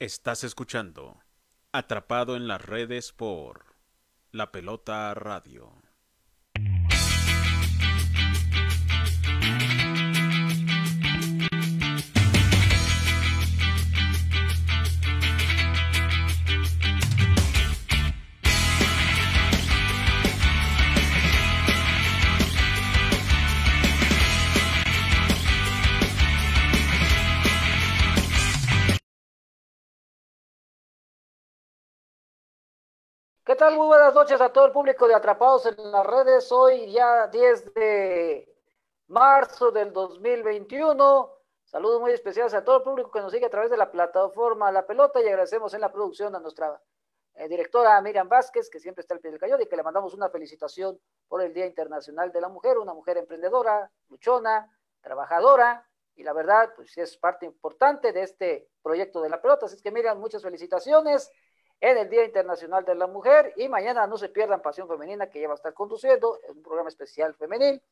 Estás escuchando Atrapado en las redes por La Pelota Radio. Muy buenas noches a todo el público de Atrapados en las redes. Hoy ya 10 de marzo del 2021. Saludos muy especiales a todo el público que nos sigue a través de la plataforma La Pelota y agradecemos en la producción a nuestra eh, directora Miriam Vázquez, que siempre está al pie del cañón y que le mandamos una felicitación por el Día Internacional de la Mujer, una mujer emprendedora, luchona, trabajadora y la verdad, pues es parte importante de este proyecto de La Pelota. Así que Miriam, muchas felicitaciones en el Día Internacional de la Mujer y mañana no se pierdan Pasión Femenina que ya va a estar conduciendo, un programa especial femenil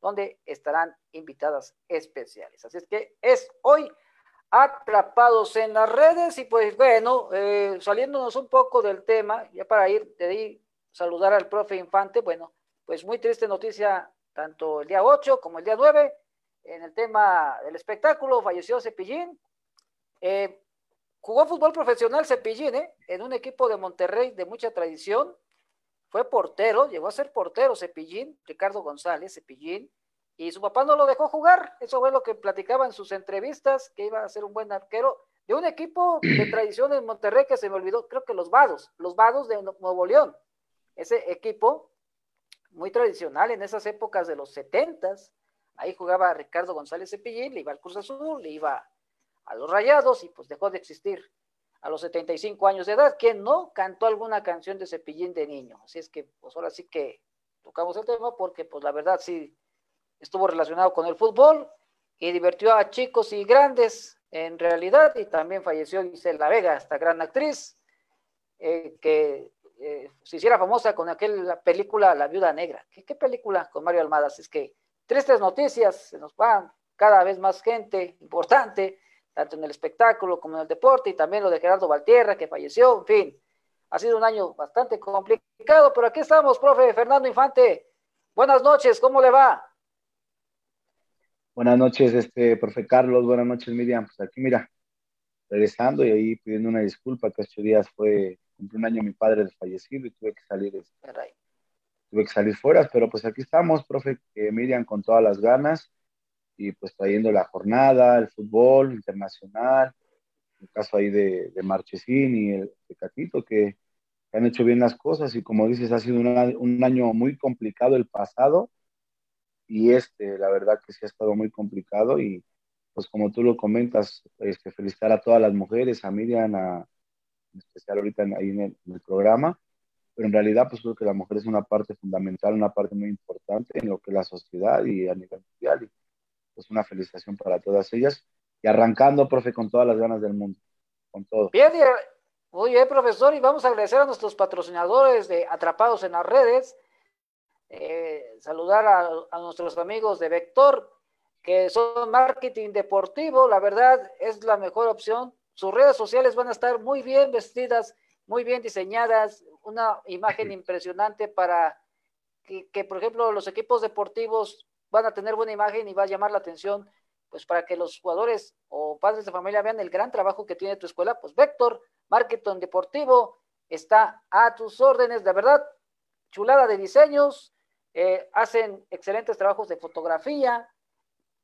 donde estarán invitadas especiales. Así es que es hoy atrapados en las redes y pues bueno, eh, saliéndonos un poco del tema, ya para ir de ahí saludar al profe Infante, bueno, pues muy triste noticia tanto el día 8 como el día 9 en el tema del espectáculo, falleció Cepillín. Eh, Jugó fútbol profesional Cepillín, ¿eh? en un equipo de Monterrey de mucha tradición. Fue portero, llegó a ser portero Cepillín, Ricardo González Cepillín, y su papá no lo dejó jugar. Eso fue lo que platicaba en sus entrevistas, que iba a ser un buen arquero de un equipo de tradición en Monterrey que se me olvidó, creo que los Vados, los Vados de Nuevo León. Ese equipo muy tradicional en esas épocas de los setentas. Ahí jugaba Ricardo González Cepillín, le iba al Cruz Azul, le iba a los Rayados y pues dejó de existir a los 75 años de edad. ¿Quién no cantó alguna canción de Cepillín de niño? Así es que pues ahora sí que tocamos el tema porque pues la verdad sí estuvo relacionado con el fútbol y divirtió a chicos y grandes en realidad y también falleció Gisela Vega, esta gran actriz eh, que eh, se hiciera famosa con aquella película La Viuda Negra. ¿Qué, ¿Qué, película con Mario Almada? Así es que tristes noticias, se nos van cada vez más gente importante tanto en el espectáculo como en el deporte, y también lo de Gerardo Valtierra, que falleció, en fin, ha sido un año bastante complicado, pero aquí estamos, profe Fernando Infante. Buenas noches, ¿cómo le va? Buenas noches, este, profe Carlos, buenas noches, Miriam. Pues aquí, mira, regresando y ahí pidiendo una disculpa, que estos días fue, cumplió un año mi padre fallecido y tuve que salir, este, tuve que salir fuera, pero pues aquí estamos, profe, Miriam, con todas las ganas y pues trayendo la jornada, el fútbol internacional, el caso ahí de, de Marchesín y el Tecatito, que, que, han hecho bien las cosas y como dices, ha sido una, un año muy complicado el pasado y este, la verdad que sí ha estado muy complicado y pues como tú lo comentas, este, felicitar a todas las mujeres, a Miriam, a, en especial ahorita en, ahí en el, en el programa, pero en realidad pues creo que la mujer es una parte fundamental, una parte muy importante en lo que es la sociedad y a nivel mundial. Y, pues una felicitación para todas ellas. Y arrancando, profe, con todas las ganas del mundo, con todo. Bien, muy bien, profesor, y vamos a agradecer a nuestros patrocinadores de Atrapados en las Redes, eh, saludar a, a, nuestros amigos de Vector, que son marketing deportivo, la verdad es la mejor opción. Sus redes sociales van a estar muy bien vestidas, muy bien diseñadas, una imagen impresionante para que, que por ejemplo, los equipos deportivos van a tener buena imagen y va a llamar la atención, pues para que los jugadores o padres de familia vean el gran trabajo que tiene tu escuela, pues Vector, Marketing Deportivo, está a tus órdenes, de verdad, chulada de diseños, eh, hacen excelentes trabajos de fotografía.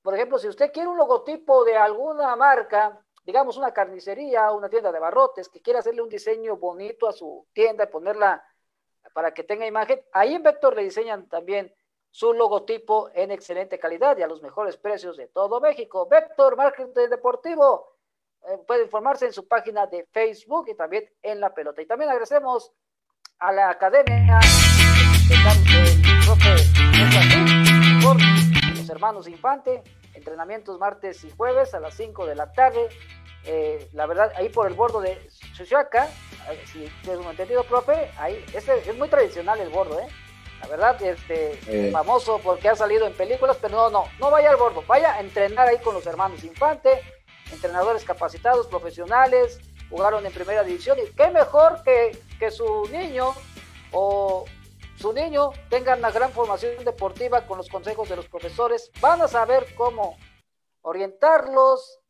Por ejemplo, si usted quiere un logotipo de alguna marca, digamos una carnicería, una tienda de barrotes, que quiera hacerle un diseño bonito a su tienda y ponerla para que tenga imagen, ahí en Vector le diseñan también su logotipo en excelente calidad y a los mejores precios de todo México. Vector Marketing Deportivo eh, puede informarse en su página de Facebook y también en la pelota. Y también agradecemos a la academia por los hermanos Infante, entrenamientos martes y jueves a las 5 de la tarde. Eh, la verdad, ahí por el bordo de Chuchuaca, si tengo entendido, profe, ahí este es muy tradicional el bordo, ¿eh? La verdad, este, eh. famoso porque ha salido en películas, pero no, no, no vaya al bordo, vaya a entrenar ahí con los hermanos Infante, entrenadores capacitados, profesionales, jugaron en primera división y qué mejor que, que su niño o su niño tenga una gran formación deportiva con los consejos de los profesores, van a saber cómo orientarlos,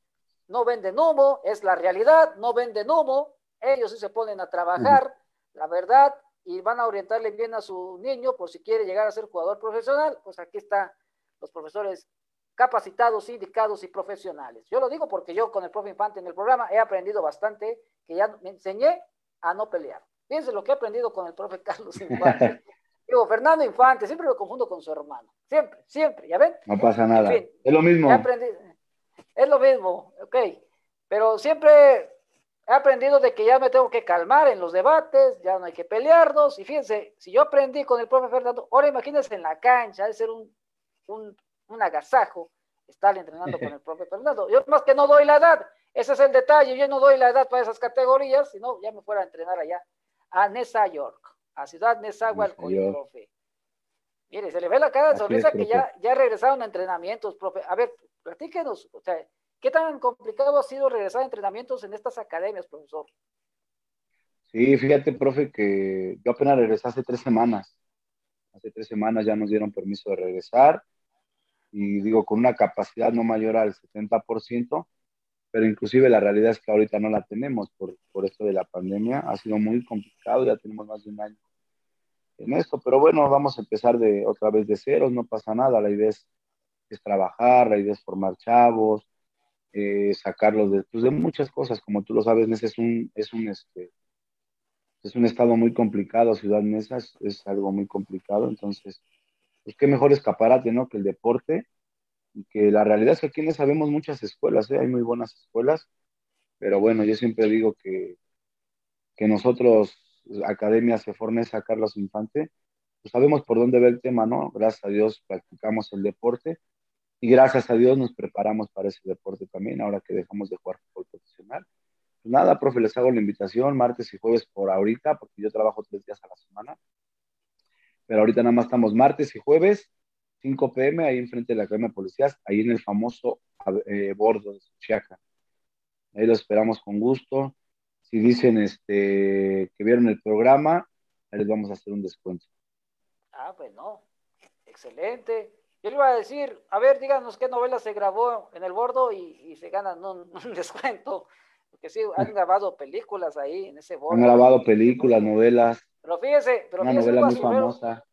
no venden humo, es la realidad, no venden humo, ellos sí se ponen a trabajar, la verdad, y van a orientarle bien a su niño por si quiere llegar a ser jugador profesional, pues aquí están los profesores capacitados, indicados y profesionales. Yo lo digo porque yo con el profe Infante en el programa he aprendido bastante, que ya me enseñé a no pelear. Fíjense lo que he aprendido con el profe Carlos Infante. Digo, Fernando Infante, siempre lo confundo con su hermano. Siempre, siempre, ¿ya ven? No pasa nada. es lo mismo. es lo mismo, ok. Pero siempre he aprendido de que ya me tengo que calmar en los debates, ya no hay que pelearnos. Y fíjense, si yo aprendí con el profe Fernando, ahora imagínense en la cancha, de ser un, un, un agasajo estar entrenando con el profe Fernando. Yo más que no doy la edad, ese es el detalle, yo no doy la edad para esas categorías, sino ya me fuera a entrenar allá a Nesa York a Ciudad Nezahualcóyotl, el profe. Mire, se le ve la cara de sonrisa que ya, ya regresaron a entrenamientos, profe. A ver, platíquenos, o sea, ¿qué tan complicado ha sido regresar a entrenamientos en estas academias, profesor? Sí, fíjate, profe, que yo apenas regresé hace tres semanas. Hace tres semanas ya nos dieron permiso de regresar y digo, con una capacidad no mayor al 70%, pero inclusive la realidad es que ahorita no la tenemos por, por esto de la pandemia. Ha sido muy complicado, ya tenemos más de un año en esto, pero bueno, vamos a empezar de otra vez de ceros, no pasa nada, la idea es, es trabajar, la idea es formar chavos, eh, sacarlos de, pues de muchas cosas, como tú lo sabes, Nesa es un, es un, este, es un estado muy complicado, Ciudad Nesa es, algo muy complicado, entonces, pues qué mejor escaparate, ¿no? Que el deporte, y que la realidad es que aquí en Nesa vemos muchas escuelas, ¿eh? hay muy buenas escuelas, pero bueno, yo siempre digo que, que nosotros academia se a Carlos Infante, pues sabemos por dónde va el tema, ¿no? Gracias a Dios practicamos el deporte y gracias a Dios nos preparamos para ese deporte también, ahora que dejamos de jugar fútbol profesional. Pues nada, profe, les hago la invitación martes y jueves por ahorita, porque yo trabajo tres días a la semana. Pero ahorita nada más estamos martes y jueves, 5 pm, ahí enfrente de la Academia de Policías, ahí en el famoso eh, bordo de Suchiaca. Ahí lo esperamos con gusto si dicen este, que vieron el programa, les vamos a hacer un descuento. Ah, pues no. Excelente. Yo le iba a decir, a ver, díganos qué novela se grabó en el bordo y, se ganan un, descuento. Porque sí, han grabado películas ahí en ese bordo. Han grabado películas, novelas. Pero fíjese, pero una novela muy famosa.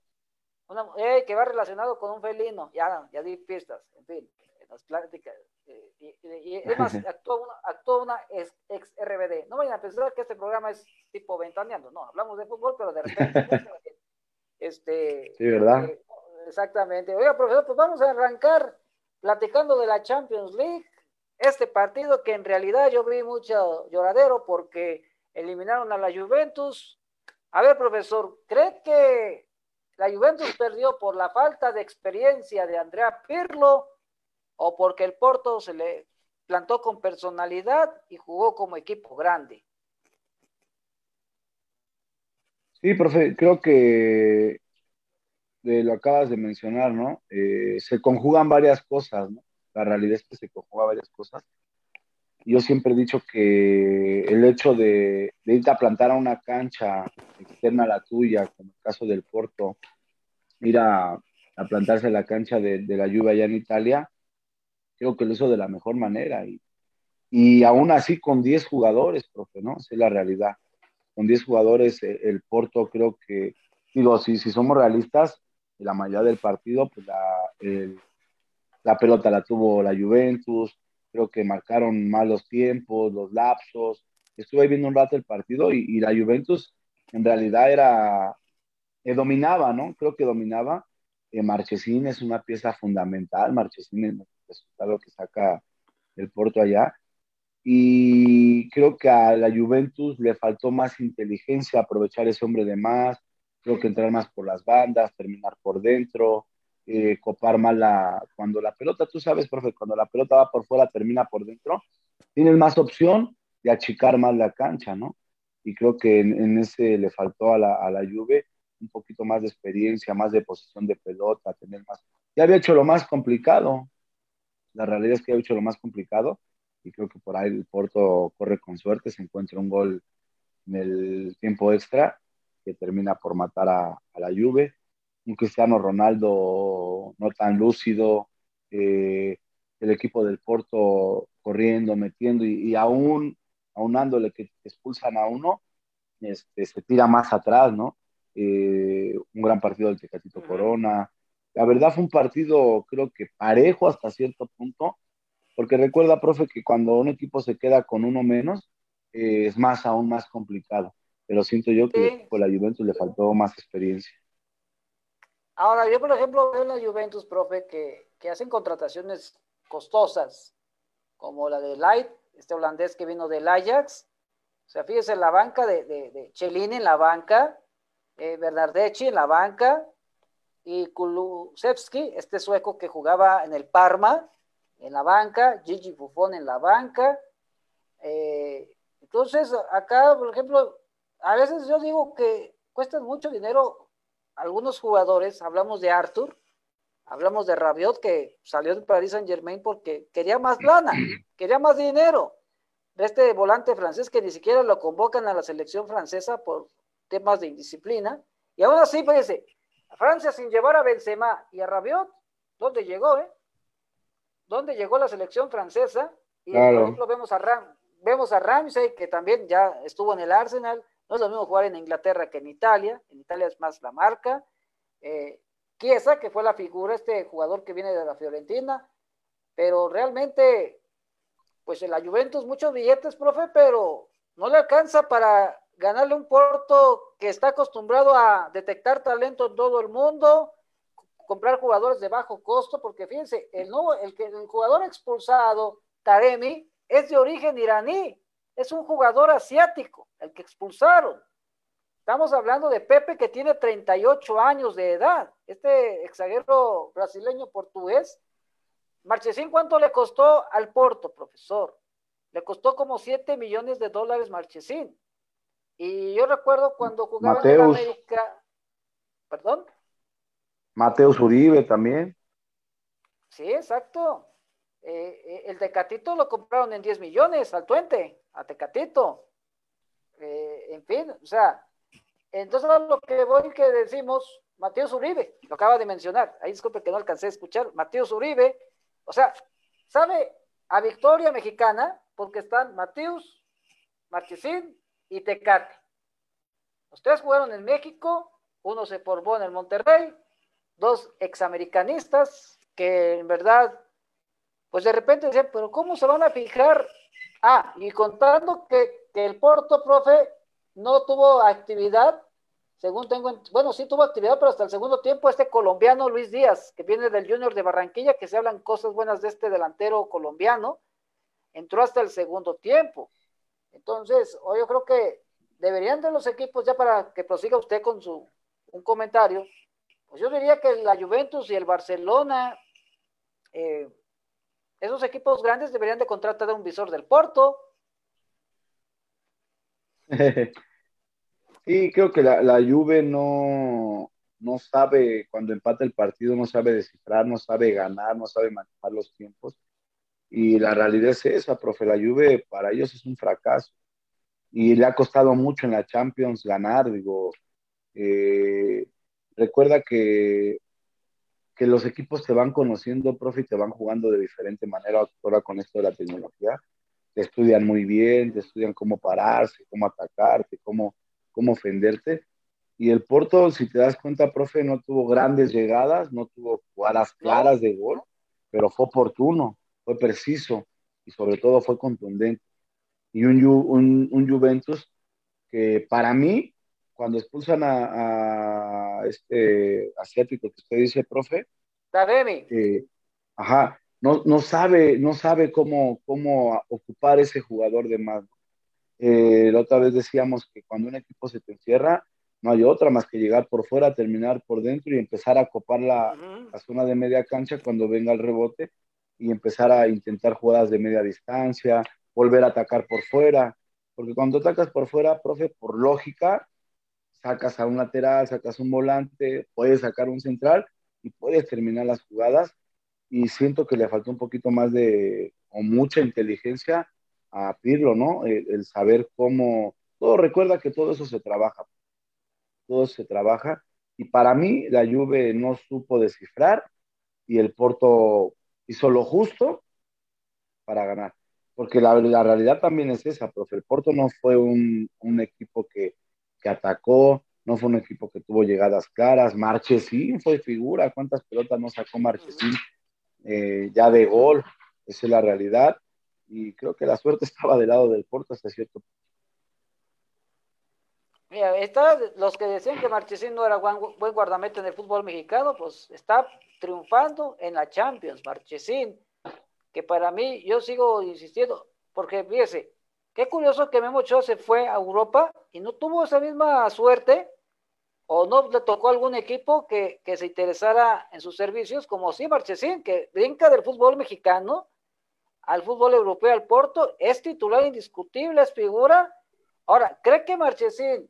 Una, eh, que va relacionado con un felino. Ya, ya di pistas, en fin, en las pláticas, y, además actuó una, ex, RBD. No vayan a pensar que este programa es tipo ventaneando, no, hablamos de fútbol, pero de repente. este, sí, ¿verdad? Eh, exactamente. Oiga, profesor, pues vamos a arrancar platicando de la Champions League. Este partido que en realidad yo vi mucho lloradero porque eliminaron a la Juventus. A ver, profesor, ¿cree que la Juventus perdió por la falta de experiencia de Andrea Pirlo o porque el Porto se le plantó con personalidad y jugó como equipo grande. Sí, profe, creo que lo acabas de mencionar, ¿no? Eh, se conjugan varias cosas, ¿no? La realidad es que se conjugan varias cosas. Yo siempre he dicho que el hecho de, de irte a plantar a una cancha externa a la tuya, como el caso del Porto, ir a, plantarse a la cancha de, de la lluvia allá en Italia, creo que lo hizo de la mejor manera. Y, y aún así con 10 jugadores, profe, ¿no? Esa es la realidad. Con 10 jugadores, eh, el Porto creo que, digo, si, si somos realistas, la mayoría del partido, pues la, la pelota la tuvo la Juventus, creo que marcaron malos tiempos, los lapsos. Estuve viendo un rato el partido y, la Juventus en realidad era, eh, dominaba, ¿no? Creo que dominaba. Eh, Marchesín es una pieza fundamental. Marchesín resultado que saca el Porto allá. Y creo que a la Juventus le faltó más inteligencia, aprovechar ese hombre de más, creo que entrar más por las bandas, terminar por dentro, eh, copar más la... Cuando la pelota, tú sabes, profe, cuando la pelota va por fuera, termina por dentro, tienes más opción de achicar más la cancha, ¿no? Y creo que en, ese le faltó a la, a la Juve un poquito más de experiencia, más de posición de pelota, tener más... Ya había hecho lo más complicado, la realidad es que ha hecho lo más complicado y creo que por ahí el Porto corre con suerte, se encuentra un gol en el tiempo extra que termina por matar a, la Juve, un Cristiano Ronaldo no tan lúcido, eh, el equipo del Porto corriendo, metiendo y, aún aunándole que expulsan a uno, este, se tira más atrás, ¿no? Eh, un gran partido del Tecatito Corona. La verdad fue un partido, creo que parejo hasta cierto punto, porque recuerda, profe, que cuando un equipo se queda con uno menos, eh, es más, aún más complicado. Pero siento yo que a la Juventus le faltó más experiencia. Ahora, yo por ejemplo veo en la Juventus, profe, que, que hacen contrataciones costosas, como la de Light, este holandés que vino del Ajax. O sea, fíjese en la banca de, de, de Chelini en la banca, eh, Bernardeschi en la banca y Kulusevski, este sueco que jugaba en el Parma, en la banca, Gigi Buffon en la banca. Eh, entonces, acá, por ejemplo, a veces yo digo que cuestan mucho dinero algunos jugadores, hablamos de Arthur, hablamos de Rabiot que salió del Paris Saint Germain porque quería más lana, quería más dinero. De este volante francés que ni siquiera lo convocan a la selección francesa por temas de indisciplina. Y aún así, fíjese, Francia sin llevar a Benzema y a Rabiot, ¿dónde llegó, eh? ¿Dónde llegó la selección francesa? Y por ejemplo vemos a Ram, vemos a Ramsey, que también ya estuvo en el Arsenal, no es lo mismo jugar en Inglaterra que en Italia, en Italia es más la marca. Eh, que fue la figura, este jugador que viene de la Fiorentina, pero realmente, pues en la Juventus muchos billetes, profe, pero no le alcanza para ganarle un Porto que está acostumbrado a detectar talento en todo el mundo, comprar jugadores de bajo costo, porque fíjense, el, nuevo, el, el jugador expulsado, Taremi, es de origen iraní, es un jugador asiático, el que expulsaron. Estamos hablando de Pepe que tiene 38 años de edad. Este exaguero brasileño portugués. Marchesín, ¿cuánto le costó al Porto, profesor? Le costó como 7 millones de dólares Marchesín. Y yo recuerdo cuando jugaba en América. ¿Perdón? Mateus Uribe también. Sí, exacto. Eh, eh, el Tecatito lo compraron en 10 millones al Tuente, a Tecatito. Eh, en fin, o sea, entonces, lo que voy que decimos, Mateo Uribe, lo acaba de mencionar, ahí disculpe que no alcancé a escuchar, Mateo Uribe, o sea, sabe a victoria mexicana porque están Mateus, Marchesín y Tecate. Los tres jugaron en México, uno se formó en el Monterrey, dos examericanistas que en verdad, pues de repente decían, pero ¿cómo se van a fijar? Ah, y contando que, el Porto, profe, no tuvo actividad, según tengo, bueno, sí tuvo actividad, pero hasta el segundo tiempo este colombiano Luis Díaz, que viene del Junior de Barranquilla, que se hablan cosas buenas de este delantero colombiano, entró hasta el segundo tiempo. Entonces, hoy yo creo que deberían de los equipos, ya para que prosiga usted con su un comentario, pues yo diría que la Juventus y el Barcelona, eh, esos equipos grandes deberían de contratar a un visor del Porto, sí, creo que la, la Juve no, no sabe, cuando empata el partido, no sabe descifrar, no sabe ganar, no sabe manejar los tiempos. Y la realidad es esa, profe, la Juve para ellos es un fracaso. Y le ha costado mucho en la Champions ganar, digo. Eh, recuerda que, que los equipos te van conociendo, profe, y te van jugando de diferente manera ahora con esto de la tecnología te estudian muy bien, te estudian cómo pararse, cómo atacarte, cómo, cómo ofenderte. Y el Porto, si te das cuenta, profe, no tuvo grandes llegadas, no tuvo jugadas claras de gol, pero fue oportuno, fue preciso y sobre todo fue contundente. Y un, un, un Juventus que para mí, cuando expulsan a, a este asiático que usted dice, profe, eh, ajá, no, no sabe, no sabe cómo, cómo ocupar ese jugador de más. Eh, la otra vez decíamos que cuando un equipo se te encierra, no hay otra más que llegar por fuera, terminar por dentro y empezar a copar la, la, zona de media cancha cuando venga el rebote y empezar a intentar jugadas de media distancia, volver a atacar por fuera. Porque cuando atacas por fuera, profe, por lógica, sacas a un lateral, sacas un volante, puedes sacar un central y puedes terminar las jugadas. Y siento que le faltó un poquito más de mucha inteligencia a Pirlo, ¿no? El, saber cómo, todo recuerda que todo eso se trabaja, todo se trabaja, y para mí la Juve no supo descifrar y el Porto hizo lo justo para ganar, porque la, realidad también es esa, profe, el Porto no fue un, equipo que, que atacó, no fue un equipo que tuvo llegadas claras. Marchesín fue figura, cuántas pelotas no sacó Marchesín eh, ya de gol, esa es la realidad. Y creo que la suerte estaba del lado del Porto hasta cierto punto. Mira, está, los que decían que Marchesín no era buen, buen guardameta en el fútbol mexicano, pues está triunfando en la Champions, Marchesín, que para mí, yo sigo insistiendo, porque fíjese, qué curioso que Memo Ochoa se fue a Europa y no tuvo esa misma suerte o no le tocó algún equipo que, se interesara en sus servicios, como sí Marchesín, que brinca del fútbol mexicano al fútbol europeo, al Porto, es titular indiscutible, es figura. Ahora, ¿cree que Marchesín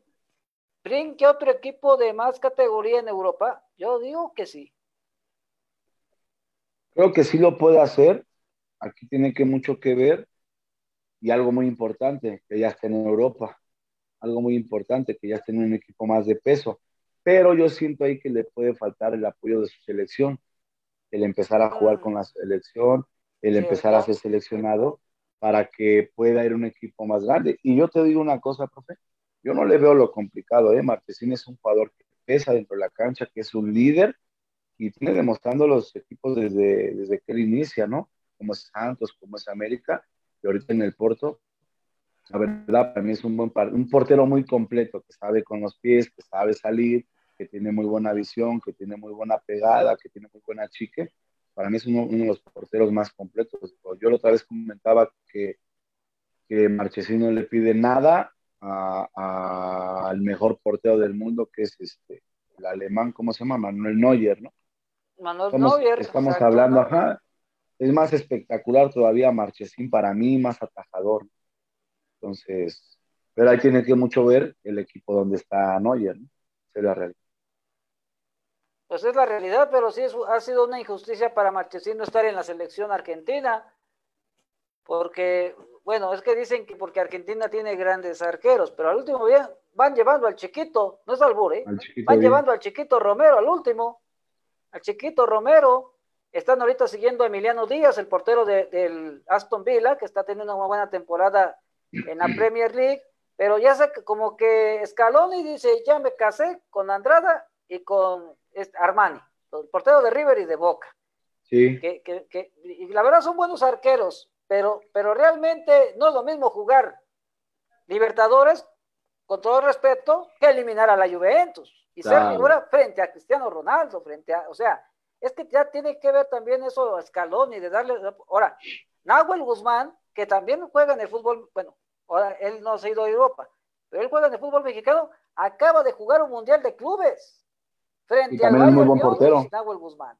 brinque otro equipo de más categoría en Europa? Yo digo que sí. Creo que sí lo puede hacer. Aquí tiene que mucho que ver y algo muy importante, que ya está en Europa algo muy importante, que ya esté un equipo más de peso. Pero yo siento ahí que le puede faltar el apoyo de su selección, el empezar a jugar con la selección, el empezar a ser seleccionado para que pueda ir un equipo más grande. Y yo te digo una cosa, profe, yo no le veo lo complicado, ¿eh? Martesín es un jugador que pesa dentro de la cancha, que es un líder y tiene demostrando los equipos desde, desde que él inicia, ¿no? Como es Santos, como es América, y ahorita en el Porto, la verdad, para mí es un, buen un portero muy completo, que sabe con los pies, que sabe salir, que tiene muy buena visión, que tiene muy buena pegada, que tiene muy buena chique. Para mí es uno, de los porteros más completos. Yo la otra vez comentaba que, que Marchesino le pide nada al mejor portero del mundo, que es este, el alemán, ¿cómo se llama? Manuel Neuer, ¿no? Manuel estamos, Neuer. Estamos hablando, ajá. Es más espectacular todavía Marchesín para mí, más atajador. Entonces, pero ahí tiene que mucho ver el equipo donde está Neuer, ¿no? es la realidad. Pues es la realidad, pero sí ha sido una injusticia para Marchesín no estar en la selección argentina, porque, bueno, es que dicen que porque Argentina tiene grandes arqueros, pero al último día van llevando al chiquito, no es albur, ¿eh? Van llevando al chiquito Romero al último, al chiquito Romero, están ahorita siguiendo a Emiliano Díaz, el portero del Aston Villa, que está teniendo una buena temporada en la Premier League, pero ya sé que como que Scaloni dice, ya me casé con Andrada y con Armani, el portero de River y de Boca. Sí. Que, y la verdad son buenos arqueros, pero, pero realmente no es lo mismo jugar Libertadores, con todo respeto, que eliminar a la Juventus y ser figura frente a Cristiano Ronaldo, frente a, o sea, es que ya tiene que ver también eso Scaloni, de darle, ahora, Nahuel Guzmán, que también juega en el fútbol, bueno, ahora él no se ha ido a Europa, pero él juega en el fútbol mexicano, acaba de jugar un mundial de clubes frente al Bayern Múnich, Nahuel Guzmán.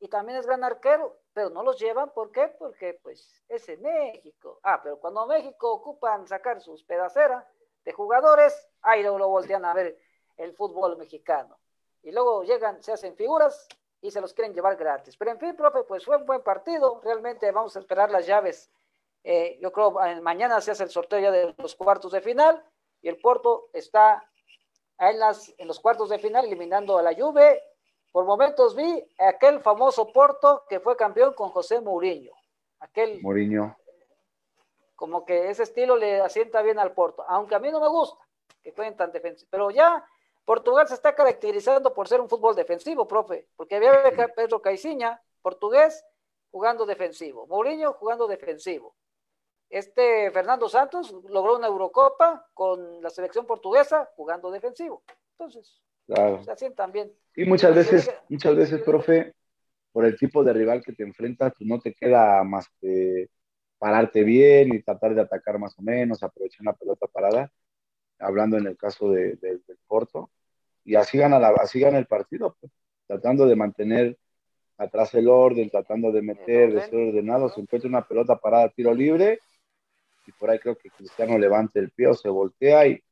Y también es gran arquero, pero no los llevan, ¿por qué? Porque pues es en México. Ah, pero cuando México ocupan sacar sus pedaceras de jugadores, ahí luego lo voltean a ver el fútbol mexicano. Y luego llegan, se hacen figuras y se los quieren llevar gratis. Pero en fin, profe, pues fue un buen partido. Realmente vamos a esperar las llaves eh, yo creo que mañana se hace el sorteo ya de los cuartos de final y el Porto está en, las, en los cuartos de final eliminando a la Juve. Por momentos vi aquel famoso Porto que fue campeón con José Mourinho. Aquel Mourinho. Como que ese estilo le asienta bien al Porto, aunque a mí no me gusta que jueguen tan defensivos. Pero ya Portugal se está caracterizando por ser un fútbol defensivo, profe, porque había Pedro Caiciña, portugués, jugando defensivo, Mourinho jugando defensivo. Este Fernando Santos logró una Eurocopa con la selección portuguesa jugando defensivo. Entonces, se asientan bien. Y muchas veces, muchas veces, profe, por el tipo de rival que te enfrentas, pues no te queda más que pararte bien y tratar de atacar más o menos, aprovechar la pelota parada, hablando en el caso de, del Porto, y así gana, la, así gana el partido, pues, tratando de mantener atrás el orden, tratando de meter, de ser ordenado, se encuentra una pelota parada, tiro libre, y por ahí creo que Cristiano levanta el pie o se voltea y,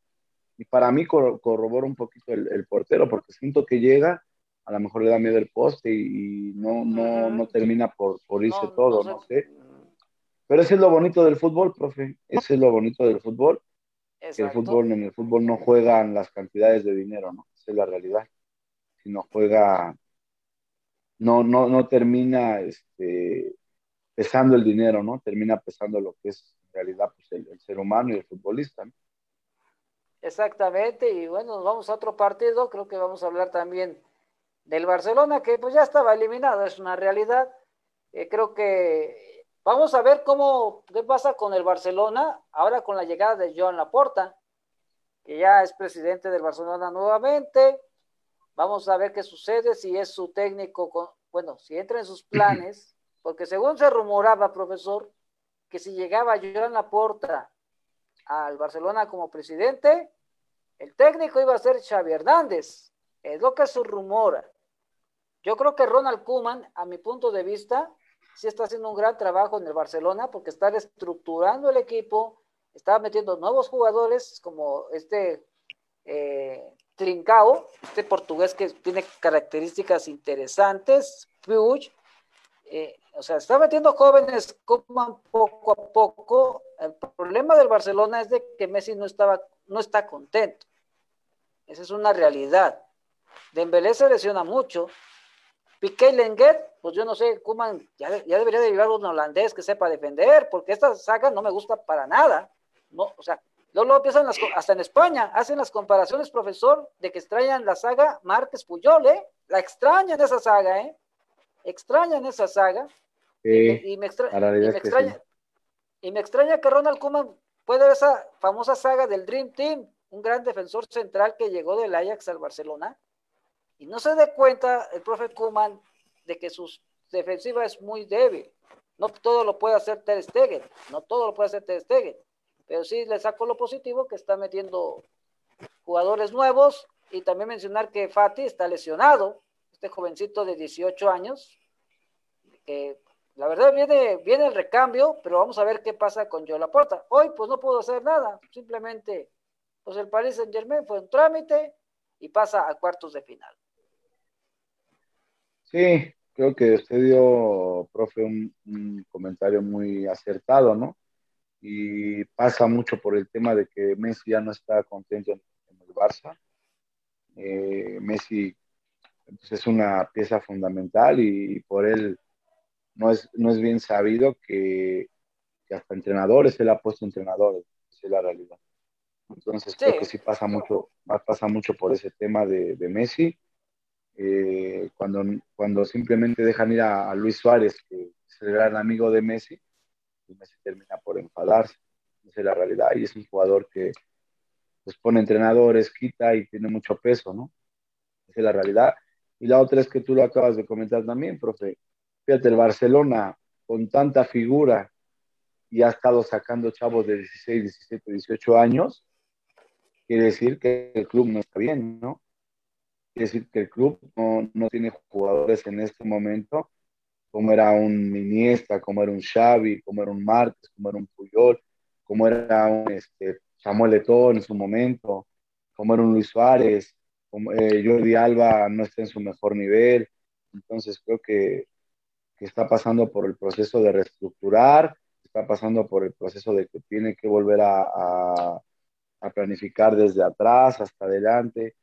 y para mí corrobora un poquito el, portero porque siento que llega, a lo mejor le da miedo el poste y, no, no, no termina por, por irse todo, no, sé. Pero ese es lo bonito del fútbol, profe. Ese es lo bonito del fútbol. Que el fútbol, en el fútbol no juegan las cantidades de dinero, ¿no? Esa es la realidad. Sino juega, no, no, no termina este, pesando el dinero, ¿no? Termina pesando lo que es en realidad pues, el, ser humano y el futbolista. Exactamente, y bueno, nos vamos a otro partido, creo que vamos a hablar también del Barcelona, que pues ya estaba eliminado, es una realidad. Eh, creo que vamos a ver cómo, qué pasa con el Barcelona ahora con la llegada de Joan Laporta, que ya es presidente del Barcelona nuevamente. Vamos a ver qué sucede, si es su técnico, bueno, si entra en sus planes, porque según se rumoraba, profesor, que si llegaba Joan Laporta al Barcelona como presidente, el técnico iba a ser Xavi Hernández. Es lo que se rumora. Yo creo que Ronald Kuman, a mi punto de vista, sí está haciendo un gran trabajo en el Barcelona porque está reestructurando el equipo, está metiendo nuevos jugadores como este eh, Trincao, este portugués que tiene características interesantes, Puig, eh, o sea, está metiendo jóvenes Kuman poco a poco. El problema del Barcelona es de que Messi no estaba, no está contento. Esa es una realidad. Dembélé se lesiona mucho, Piqué Lenguet, pues yo no sé, Kuman ya, debería de llevar un holandés que sepa defender, porque esta saga no me gusta para nada. No, o sea, luego, empiezan las, hasta en España, hacen las comparaciones, profesor, de que extrañan la saga Márquez Puyol, ¿eh? La extrañan esa saga, ¿eh? Extrañan esa saga. y, me, extraña, y me extraña que Ronald Kuman puede ver esa famosa saga del Dream Team, un gran defensor central que llegó del Ajax al Barcelona y no se dé cuenta el profe Kuman de que su defensiva es muy débil. No todo lo puede hacer Ter Stegen, no todo lo puede hacer Ter Stegen, pero sí le saco lo positivo que está metiendo jugadores nuevos y también mencionar que Fati está lesionado, este jovencito de 18 años, que la verdad viene, viene el recambio, pero vamos a ver qué pasa con Joe Laporta. Hoy pues no pudo hacer nada, simplemente pues el Paris Saint Germain fue un trámite y pasa a cuartos de final. Sí, creo que usted dio, profe, un, comentario muy acertado, ¿no? Y pasa mucho por el tema de que Messi ya no está contento en, el Barça. Eh, Messi pues, es una pieza fundamental y, por él no es, no es bien sabido que, hasta entrenadores, él ha puesto entrenadores, esa es la realidad. Entonces creo que sí pasa mucho, pasa mucho por ese tema de, de Messi eh, cuando, cuando simplemente dejan ir a, Luis Suárez, que es el gran amigo de Messi, y Messi termina por enfadarse. Esa es la realidad. Y es un jugador que pues, pone entrenadores, quita y tiene mucho peso, ¿no? Esa es la realidad. Y la otra es que tú lo acabas de comentar también, profe. Fíjate, el Barcelona, con tanta figura y ha estado sacando chavos de 16, 17, 18 años, quiere decir que el club no está bien, ¿no? Quiere decir que el club no, tiene jugadores en este momento como era un Iniesta, como era un Xavi, como era un Marques, como era un Puyol, como era un este, Samuel Eto'o en su momento, como era un Luis Suárez, como, eh, Jordi Alba no está en su mejor nivel. Entonces creo que, está pasando por el proceso de reestructurar, está pasando por el proceso de que tiene que volver a planificar desde atrás hasta adelante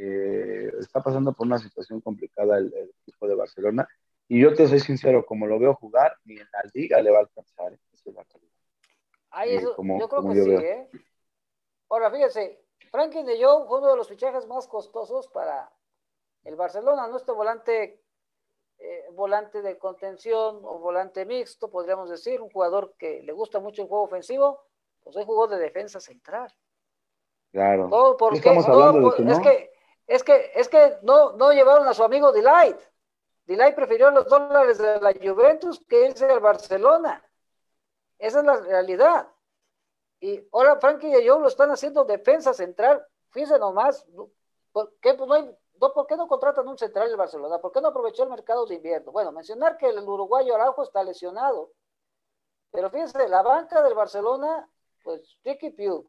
eh, está pasando por una situación complicada el, equipo de Barcelona. Y yo te soy sincero, como lo veo jugar, ni en la liga le va a alcanzar. ¿eh? Esa es la eh, yo creo que sí, ¿eh? Ahora, fíjese, Franklin de Jong fue uno de los fichajes más costosos para el Barcelona, nuestro volante, volante de contención o volante mixto, podríamos decir, un jugador que le gusta mucho el juego ofensivo, pues él jugó de defensa central. Claro. Todo porque, estamos hablando de es que es que, es que no, no llevaron a su amigo Delight. Delight prefirió los dólares de la Juventus que irse al Barcelona. Esa es la realidad. Y ahora Frankie y yo lo están haciendo defensa central. Fíjense nomás, ¿por qué, pues no, ¿por qué no contratan un central del Barcelona? ¿Por qué no aprovechó el mercado de invierno? Bueno, mencionar que el uruguayo Araujo está lesionado. Pero fíjense, la banca del Barcelona, pues Ricky Pugh,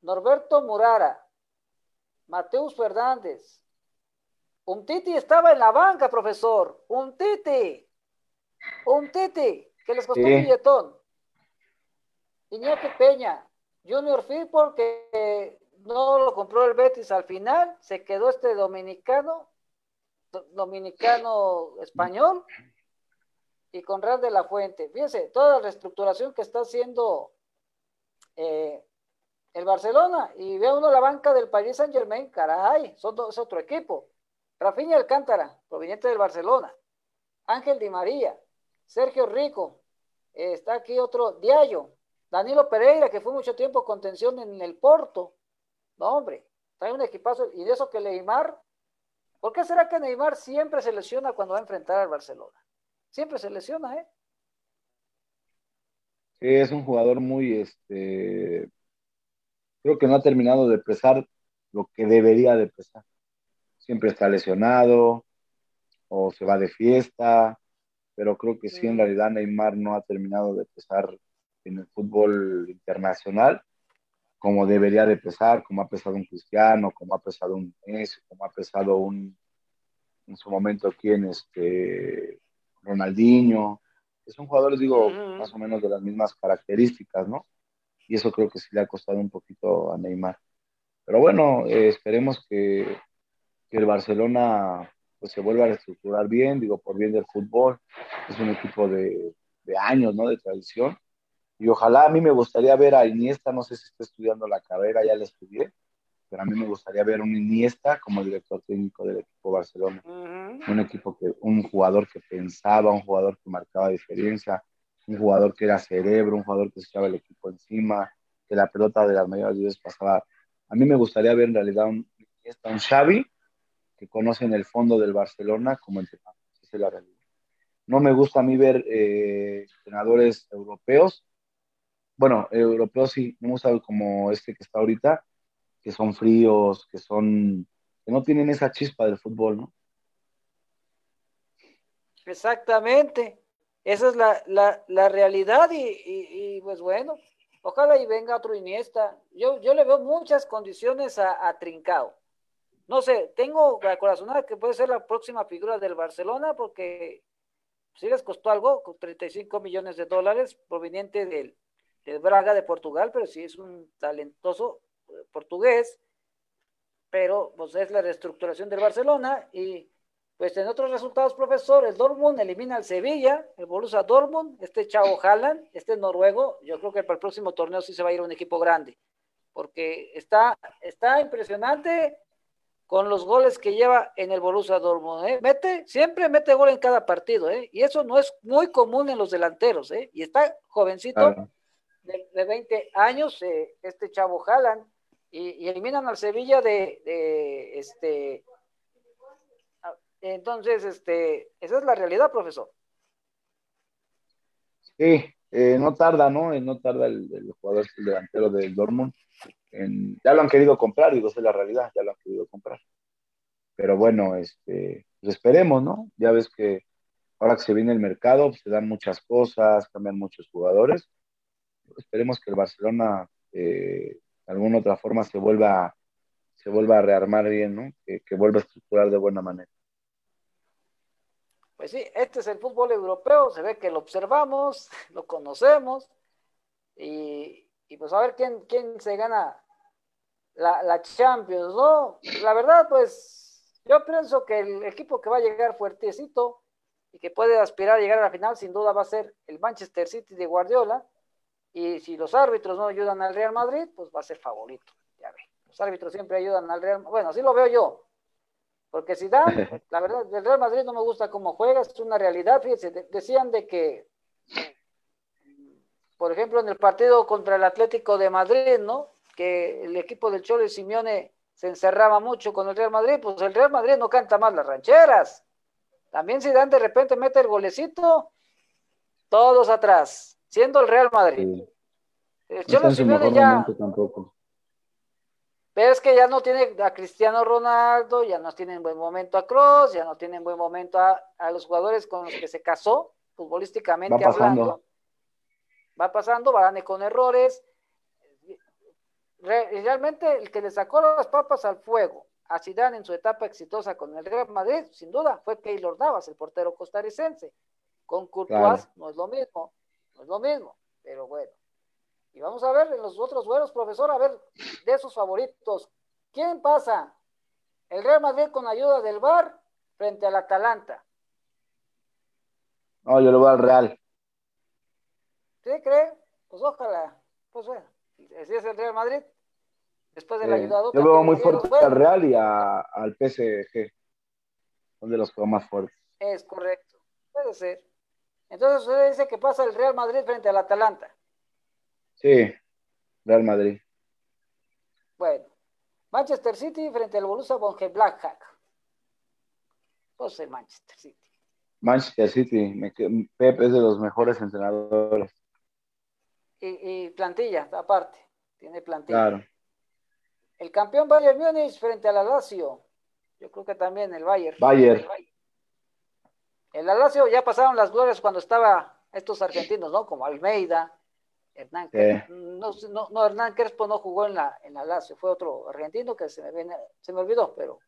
Norberto Murara, Mateus Fernández. Un Titi estaba en la banca, profesor. Un Titi. Un Titi, que les costó un billetón. Iñaki Peña, Junior Firpo que no lo compró el Betis al final, se quedó este dominicano, dominicano español, y Conrad de la Fuente. Fíjense, toda la reestructuración que está haciendo eh, el Barcelona, y ve uno la banca del Paris Saint Germain, caray, son es otro equipo. Rafinha Alcántara, proveniente del Barcelona. Ángel Di María, Sergio Rico, eh, está aquí otro Diallo, Danilo Pereira, que fue mucho tiempo contención en el Porto. No, hombre, trae un equipazo. Y de eso que Neymar, ¿por qué será que Neymar siempre se lesiona cuando va a enfrentar al Barcelona? Siempre se lesiona, ¿eh? Es un jugador muy, este, creo que no ha terminado de pesar lo que debería de pesar. Siempre está lesionado o se va de fiesta, pero creo que sí, en realidad Neymar no ha terminado de pesar en el fútbol internacional como debería de pesar, como ha pesado un Cristiano, como ha pesado un Messi, como ha pesado un en su momento aquí en este Ronaldinho, que son jugadores, digo, más o menos de las mismas características, ¿no? Y eso creo que sí le ha costado un poquito a Neymar. Pero bueno, eh, esperemos que, que, el Barcelona pues, se vuelva a reestructurar bien, digo, por bien del fútbol. Es un equipo de, de años, ¿no? De tradición y ojalá a mí me gustaría ver a Iniesta, no sé si está estudiando la carrera, ya la estudié, pero a mí me gustaría ver un Iniesta como director técnico del equipo Barcelona. Un equipo que, un jugador que pensaba, un jugador que marcaba diferencia, un jugador que era cerebro, un jugador que se echaba el equipo encima, que la pelota de las mayores veces pasaba. A mí me gustaría ver en realidad un Iniesta, un Xavi, que conoce en el fondo del Barcelona como entrenador. Esa es la realidad. No me gusta a mí ver eh, entrenadores europeos bueno, europeos sí, no hemos sabido como este que está ahorita, que son fríos, que son, que no tienen esa chispa del fútbol, ¿no? Exactamente, esa es la, realidad y, pues bueno, ojalá y venga otro Iniesta. Yo, yo le veo muchas condiciones a, a Trincao. No sé, tengo la corazonada que puede ser la próxima figura del Barcelona porque sí les costó algo, con 35 millones de dólares proveniente del, de Braga de Portugal, pero sí es un talentoso eh, portugués, pero pues es la reestructuración del Barcelona y pues en otros resultados, profesor, el Dortmund elimina al Sevilla, el Borussia Dortmund, este chavo Haaland, este noruego, yo creo que para el próximo torneo sí se va a ir un equipo grande, porque está, está impresionante con los goles que lleva en el Borussia Dortmund, ¿eh? Mete, siempre mete gol en cada partido, ¿eh? Y eso no es muy común en los delanteros, ¿eh? Y está jovencito, de, 20 años, eh, este chavo jalan y, eliminan al Sevilla de, este. Entonces, este, esa es la realidad, profesor. Sí, eh, no tarda, ¿no? Eh, no tarda el, jugador el delantero del Dortmund. Ya lo han querido comprar, digo, esa es la realidad, ya lo han querido comprar. Pero bueno, este, pues esperemos, ¿no? Ya ves que ahora que se viene el mercado, pues, se dan muchas cosas, cambian muchos jugadores esperemos que el Barcelona eh, de alguna otra forma se vuelva, se vuelva a rearmar bien, ¿no? Que, vuelva a estructurar de buena manera. Pues sí, este es el fútbol europeo, se ve que lo observamos, lo conocemos, y, pues a ver quién, quién se gana la, la, Champions, ¿no? La verdad, pues yo pienso que el equipo que va a llegar fuertecito y que puede aspirar a llegar a la final, sin duda va a ser el Manchester City de Guardiola, y si los árbitros no ayudan al Real Madrid, pues va a ser favorito. Ya ve. Los árbitros siempre ayudan al Real Madrid. Bueno, así lo veo yo. Porque si dan, la verdad, el Real Madrid no me gusta cómo juega, es una realidad. Fíjense, decían de que, por ejemplo, en el partido contra el Atlético de Madrid, ¿no? Que el equipo del Cholo y Simeone se encerraba mucho con el Real Madrid, pues el Real Madrid no canta más las rancheras. También si dan de repente mete el golecito, todos atrás siendo el Real Madrid. El Cholo Simeone ya. Tampoco. Ves que ya no tiene a Cristiano Ronaldo, ya no tiene en buen momento a Cross, ya no tiene en buen momento a, los jugadores con los que se casó, futbolísticamente hablando. Va pasando, Varane con errores. realmente el que le sacó las papas al fuego a Zidane en su etapa exitosa con el Real Madrid, sin duda, fue Keylor Navas, el portero costarricense. Con Courtois no es lo mismo es lo mismo, pero bueno. Y vamos a ver en los otros vuelos, profesor, a ver de sus favoritos. ¿Quién pasa? El Real Madrid con ayuda del VAR frente al Atalanta. No, yo lo voy al Real. ¿Sí cree? Pues ojalá. Pues bueno, si es el Real Madrid, después de la ayuda Yo veo muy fuerte al Real y al PSG. Son de los juegos más fuertes. Es correcto. Puede ser. Entonces usted dice que pasa el Real Madrid frente al Atalanta. Sí, Real Madrid. Bueno, Manchester City frente al Borussia Mönchengladbach. Pues el Manchester City. Manchester City, Pep es de los mejores entrenadores. Y, plantilla, aparte, tiene plantilla. Claro. El campeón Bayern Múnich frente al Lazio. Yo creo que también el Bayern. Bayern. El Lazio ya pasaron las glorias cuando estaba estos argentinos, ¿no? Como Almeida, Hernán Crespo. No, no, Hernán Crespo no jugó en la, en la Lazio, fue otro argentino que se me, se me olvidó, pero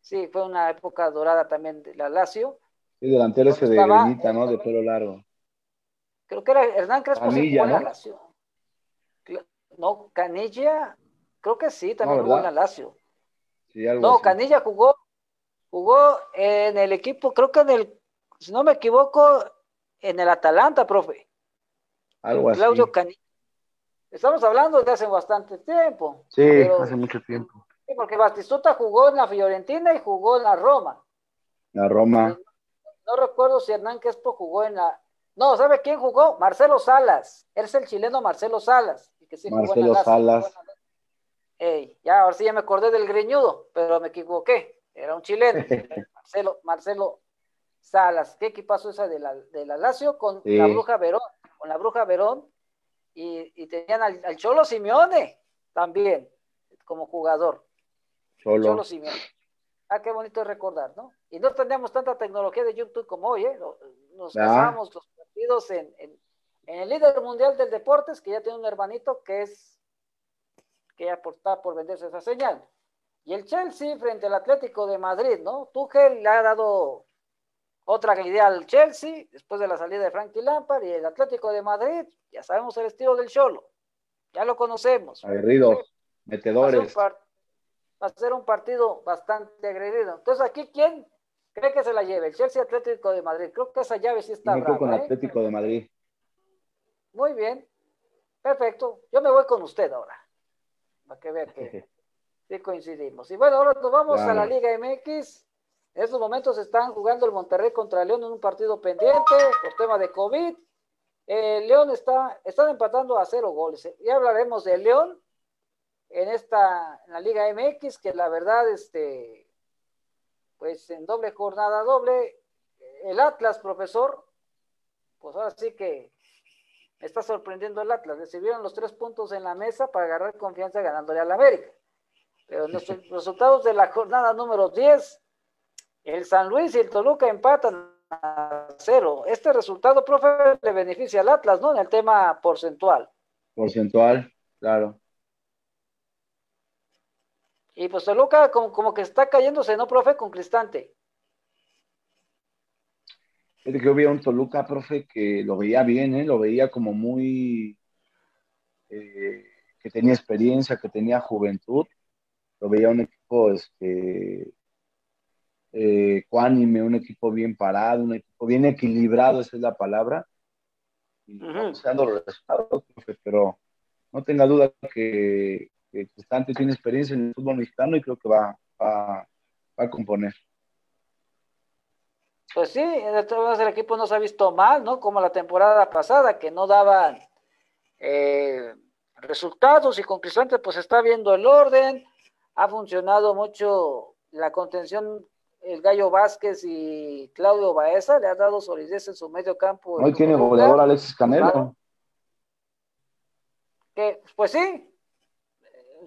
sí, fue una época dorada también de la Lazio. Sí, delantero ese de granita, ¿no? De pelo largo. Creo que era Hernán Crespo Canilla, jugó en la Lazio. No, Canilla, creo que sí, también jugó en la Lazio. no, Canilla jugó, jugó en el equipo, creo que en el, si no me equivoco, en el Atalanta, profe. Algo Claudio Canilla. Estamos hablando de hace bastante tiempo. Sí, hace mucho tiempo. Sí, porque Bastistuta jugó en la Fiorentina y jugó en la Roma. La Roma. No, recuerdo si Hernán Crespo jugó en la. No, ¿sabe quién jugó? Marcelo Salas. es el chileno Marcelo Salas. Marcelo Salas. ya, ahora sí ya me acordé del greñudo, pero me equivoqué. Era un chileno. Marcelo, Marcelo Salas. ¿Qué equipazo esa de la, de la Lazio con la Bruja Verón? Con la Bruja Verón. Y, tenían al, Cholo Simeone también, como jugador. Cholo. Simeone. Ah, qué bonito recordar, ¿no? Y no teníamos tanta tecnología de YouTube como hoy, ¿eh? Nos pasábamos los en, en el líder mundial del deportes, que ya tiene un hermanito que es, que ya está por venderse esa señal. Y el Chelsea frente al Atlético de Madrid, ¿no? Tuchel le ha dado otra idea al Chelsea después de la salida de Frankie Lampard y el Atlético de Madrid, ya sabemos el estilo del Cholo, ya lo conocemos. Aguerridos, metedores. Va a, ser un partido bastante agredido. Entonces, aquí, ¿quién cree que se la lleve? El Chelsea Atlético de Madrid. Creo que esa llave sí está brava, con ¿eh? Atlético de Madrid. Muy bien. Perfecto. Yo me voy con usted ahora. Para que vea que sí coincidimos. Y bueno, ahora nos vamos a la Liga MX. En estos momentos están jugando el Monterrey contra León en un partido pendiente por tema de COVID. Eh, León está, están empatando a cero goles. Ya hablaremos de León en esta, en la Liga MX, que la verdad, este, pues en doble jornada doble, el Atlas, profesor, pues ahora sí que está sorprendiendo el Atlas. Recibieron los tres puntos en la mesa para agarrar confianza ganándole al América. Pero los resultados de la jornada número 10, el San Luis y el Toluca empatan a cero. Este resultado, profe, le beneficia al Atlas, ¿no? En el tema porcentual. Porcentual, claro. Y pues Toluca como, como que está cayéndose, ¿no, profe? Con Cristante que yo veía un Toluca, profe, que lo veía bien, ¿eh? lo veía como muy, eh, que tenía experiencia, que tenía juventud, lo veía un equipo, este, eh, un equipo bien parado, un equipo bien equilibrado, esa es la palabra, y los resultados, profe, pero no tenga duda que, que Cristante tiene experiencia en el fútbol mexicano y creo que va, va, va a componer. Pues sí, el equipo no se ha visto mal, ¿no? Como la temporada pasada, que no daban eh, resultados y con Cristante pues está viendo el orden, ha funcionado mucho la contención el Gallo Vázquez y Claudio Baeza, le ha dado solidez en su medio campo. Hoy tiene goleador Alexis Canelo. Que, pues sí,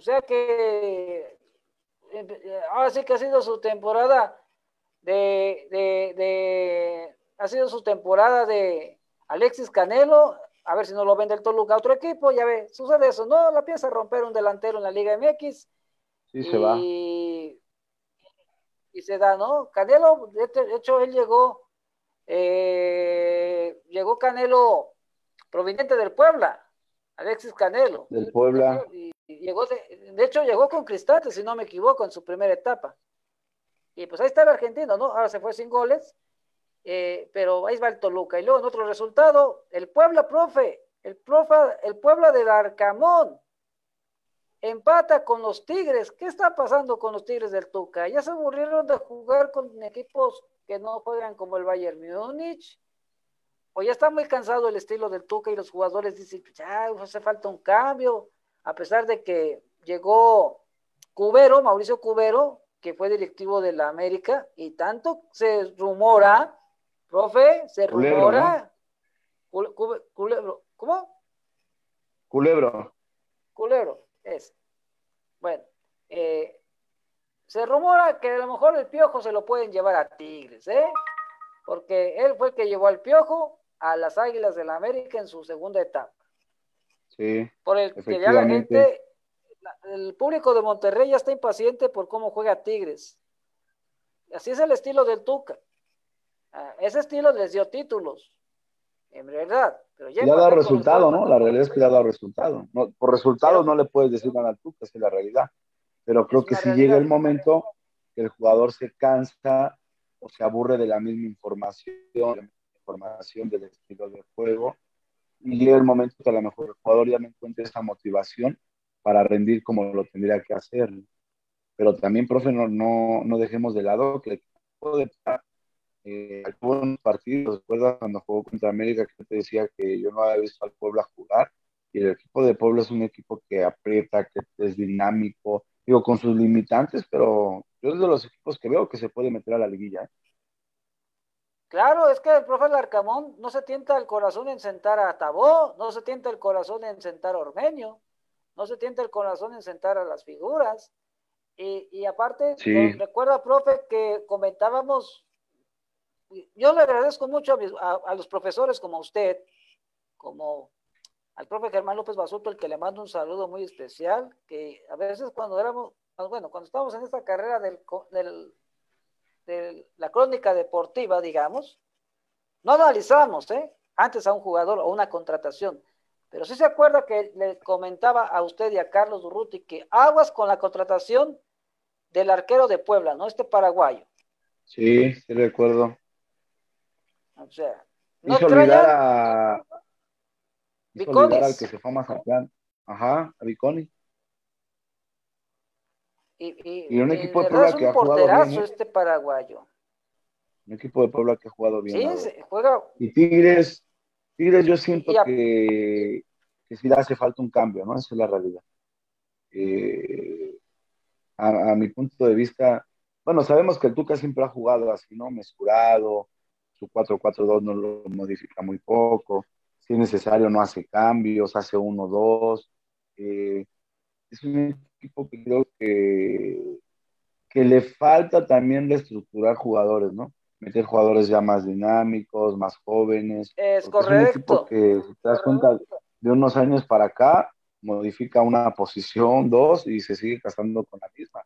sea que eh, ahora sí que ha sido su temporada de, de, de, ha sido su temporada de Alexis Canelo, a ver si no lo vende el Toluca a otro equipo, ya ve, sucede eso, no, la piensa romper un delantero en la Liga MX. Sí, y, se va. Y se da, ¿no? Canelo, de hecho, él llegó, eh, llegó Canelo proveniente del Puebla, Alexis Canelo. Del Puebla. Y, llegó de, de, hecho, llegó con Cristante, si no me equivoco, en su primera etapa. Y pues ahí está el argentino, ¿no? Ahora se fue sin goles, eh, pero ahí va el Toluca. Y luego en otro resultado, el Puebla, profe, el, profe, el Puebla del Arcamón empata con los Tigres. ¿Qué está pasando con los Tigres del Tuca? Ya se aburrieron de jugar con equipos que no juegan como el Bayern Múnich. O ya está muy cansado el estilo del Tuca y los jugadores dicen, ya hace falta un cambio. A pesar de que llegó Cubero, Mauricio Cubero, que fue directivo de la América, y tanto se rumora, profe, se rumora. Culebro, ¿Cómo? Culebro. Culebro, es. Bueno, eh, se rumora que a lo mejor el piojo se lo pueden llevar a Tigres, ¿eh? Porque él fue el que llevó al piojo a las Águilas de la América en su segunda etapa. Sí. Por el que ya la gente el público de Monterrey ya está impaciente por cómo juega Tigres. Así es el estilo del Tuca. Ah, ese estilo les dio títulos, en verdad. Pero ya, ha dado resultado, ¿no? La realidad es que ya ha dado resultado. por resultados no le puedes decir nada al Tuca, es la realidad. Pero creo que si llega el momento que el jugador se cansa o se aburre de la misma información, información del estilo de juego, y llega el momento que a lo mejor el jugador ya no encuentre esa motivación para rendir como lo tendría que hacer. Pero también, profe, no, no, dejemos de lado que el equipo de eh, algunos partidos, ¿recuerdas cuando jugó contra América que te decía que yo no había visto al Puebla jugar? Y el equipo de Puebla es un equipo que aprieta, que es dinámico, digo, con sus limitantes, pero yo es de los equipos que veo que se puede meter a la liguilla. ¿eh? Claro, es que el profe Larcamón no se tienta el corazón en sentar a Tabó, no se tienta el corazón en sentar a Ormeño no se tienta el corazón en sentar a las figuras. Y, aparte, recuerda, profe, que comentábamos, yo le agradezco mucho a, los profesores como usted, como al profe Germán López Basuto, el que le mando un saludo muy especial, que a veces cuando éramos, bueno, cuando estábamos en esta carrera del, de la crónica deportiva, digamos, no analizamos, ¿eh? Antes a un jugador o una contratación, pero sí se acuerda que le comentaba a usted y a Carlos Durruti que aguas con la contratación del arquero de Puebla, ¿no? Este paraguayo. Sí, sí recuerdo. O sea, no hizo olvidar a... Hizo olvidar al que se fue acá. Ajá, a Viconi. Y, y, un equipo de Puebla que ha jugado bien. ¿eh? este paraguayo. Un equipo de Puebla que ha jugado bien. Sí, juega. Y Tigres, Tigres yo siento que, que sí le hace falta un cambio, ¿no? Esa es la realidad. Eh, a, mi punto de vista, bueno, sabemos que el Tuca siempre ha jugado así, ¿no? Mesurado, su 4-4-2 no lo modifica muy poco, si es necesario no hace cambios, hace 1-2. Eh, es un equipo que creo que, que le falta también reestructurar jugadores, ¿no? meter jugadores ya más dinámicos, más jóvenes. Es correcto. que, si te das cuenta, de unos años para acá, modifica una posición, dos, y se sigue casando con la misma.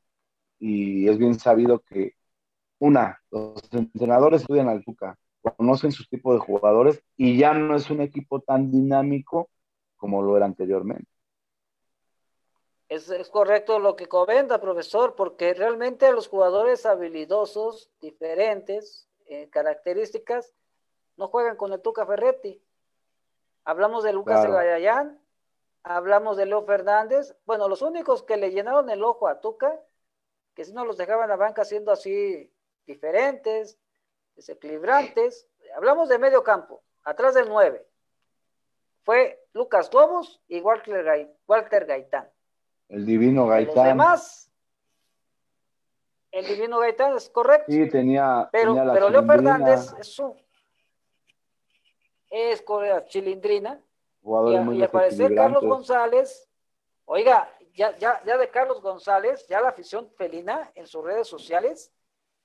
Y es bien sabido que, una, los entrenadores estudian al Tuca, conocen su tipo de jugadores y ya no es un equipo tan dinámico como lo era anteriormente. Es, es, correcto lo que comenta, profesor, porque realmente los jugadores habilidosos, diferentes, eh, características, no juegan con el Tuca Ferretti. Hablamos de Lucas claro. hablamos de Leo Fernández. Bueno, los únicos que le llenaron el ojo a Tuca, que si no los dejaban la banca siendo así diferentes, desequilibrantes. Hablamos de medio campo, atrás del 9. Fue Lucas Lobos y Walter, Gaitán. El divino Gaitán. Los demás, el divino Gaitán es correcto. Sí, tenía. Pero, pero Leo Fernández es un, es Corea Chilindrina. y, aparecer Carlos González, oiga, ya, ya, ya de Carlos González, ya la afición felina en sus redes sociales,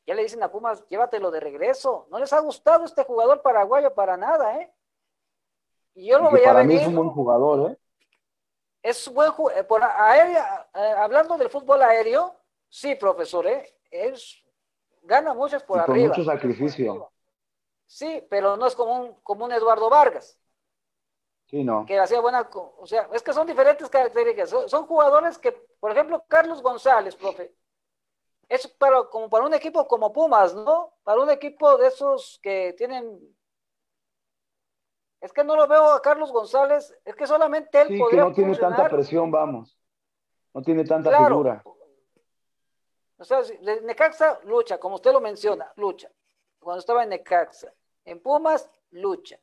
ya le dicen a Pumas, llévatelo de regreso. No les ha gustado este jugador paraguayo para nada, ¿eh? Y yo lo veía para mí es un buen jugador, ¿eh? Es buen jugador. Eh, por eh, hablando del fútbol aéreo, sí, profesor, ¿eh? Es, gana muchos por arriba. mucho sacrificio. Sí, pero no es como un, como un Eduardo Vargas. Sí, no. Que hacía buena, o sea, es que son diferentes características. Son, jugadores que, por ejemplo, Carlos González, profe, es para, como para un equipo como Pumas, ¿no? Para un equipo de esos que tienen es que no lo veo a Carlos González, es que solamente él sí, que no tiene tanta presión, vamos. No tiene tanta figura. O sea, Necaxa lucha, como usted lo menciona, lucha. Cuando estaba en Necaxa. En Pumas, lucha.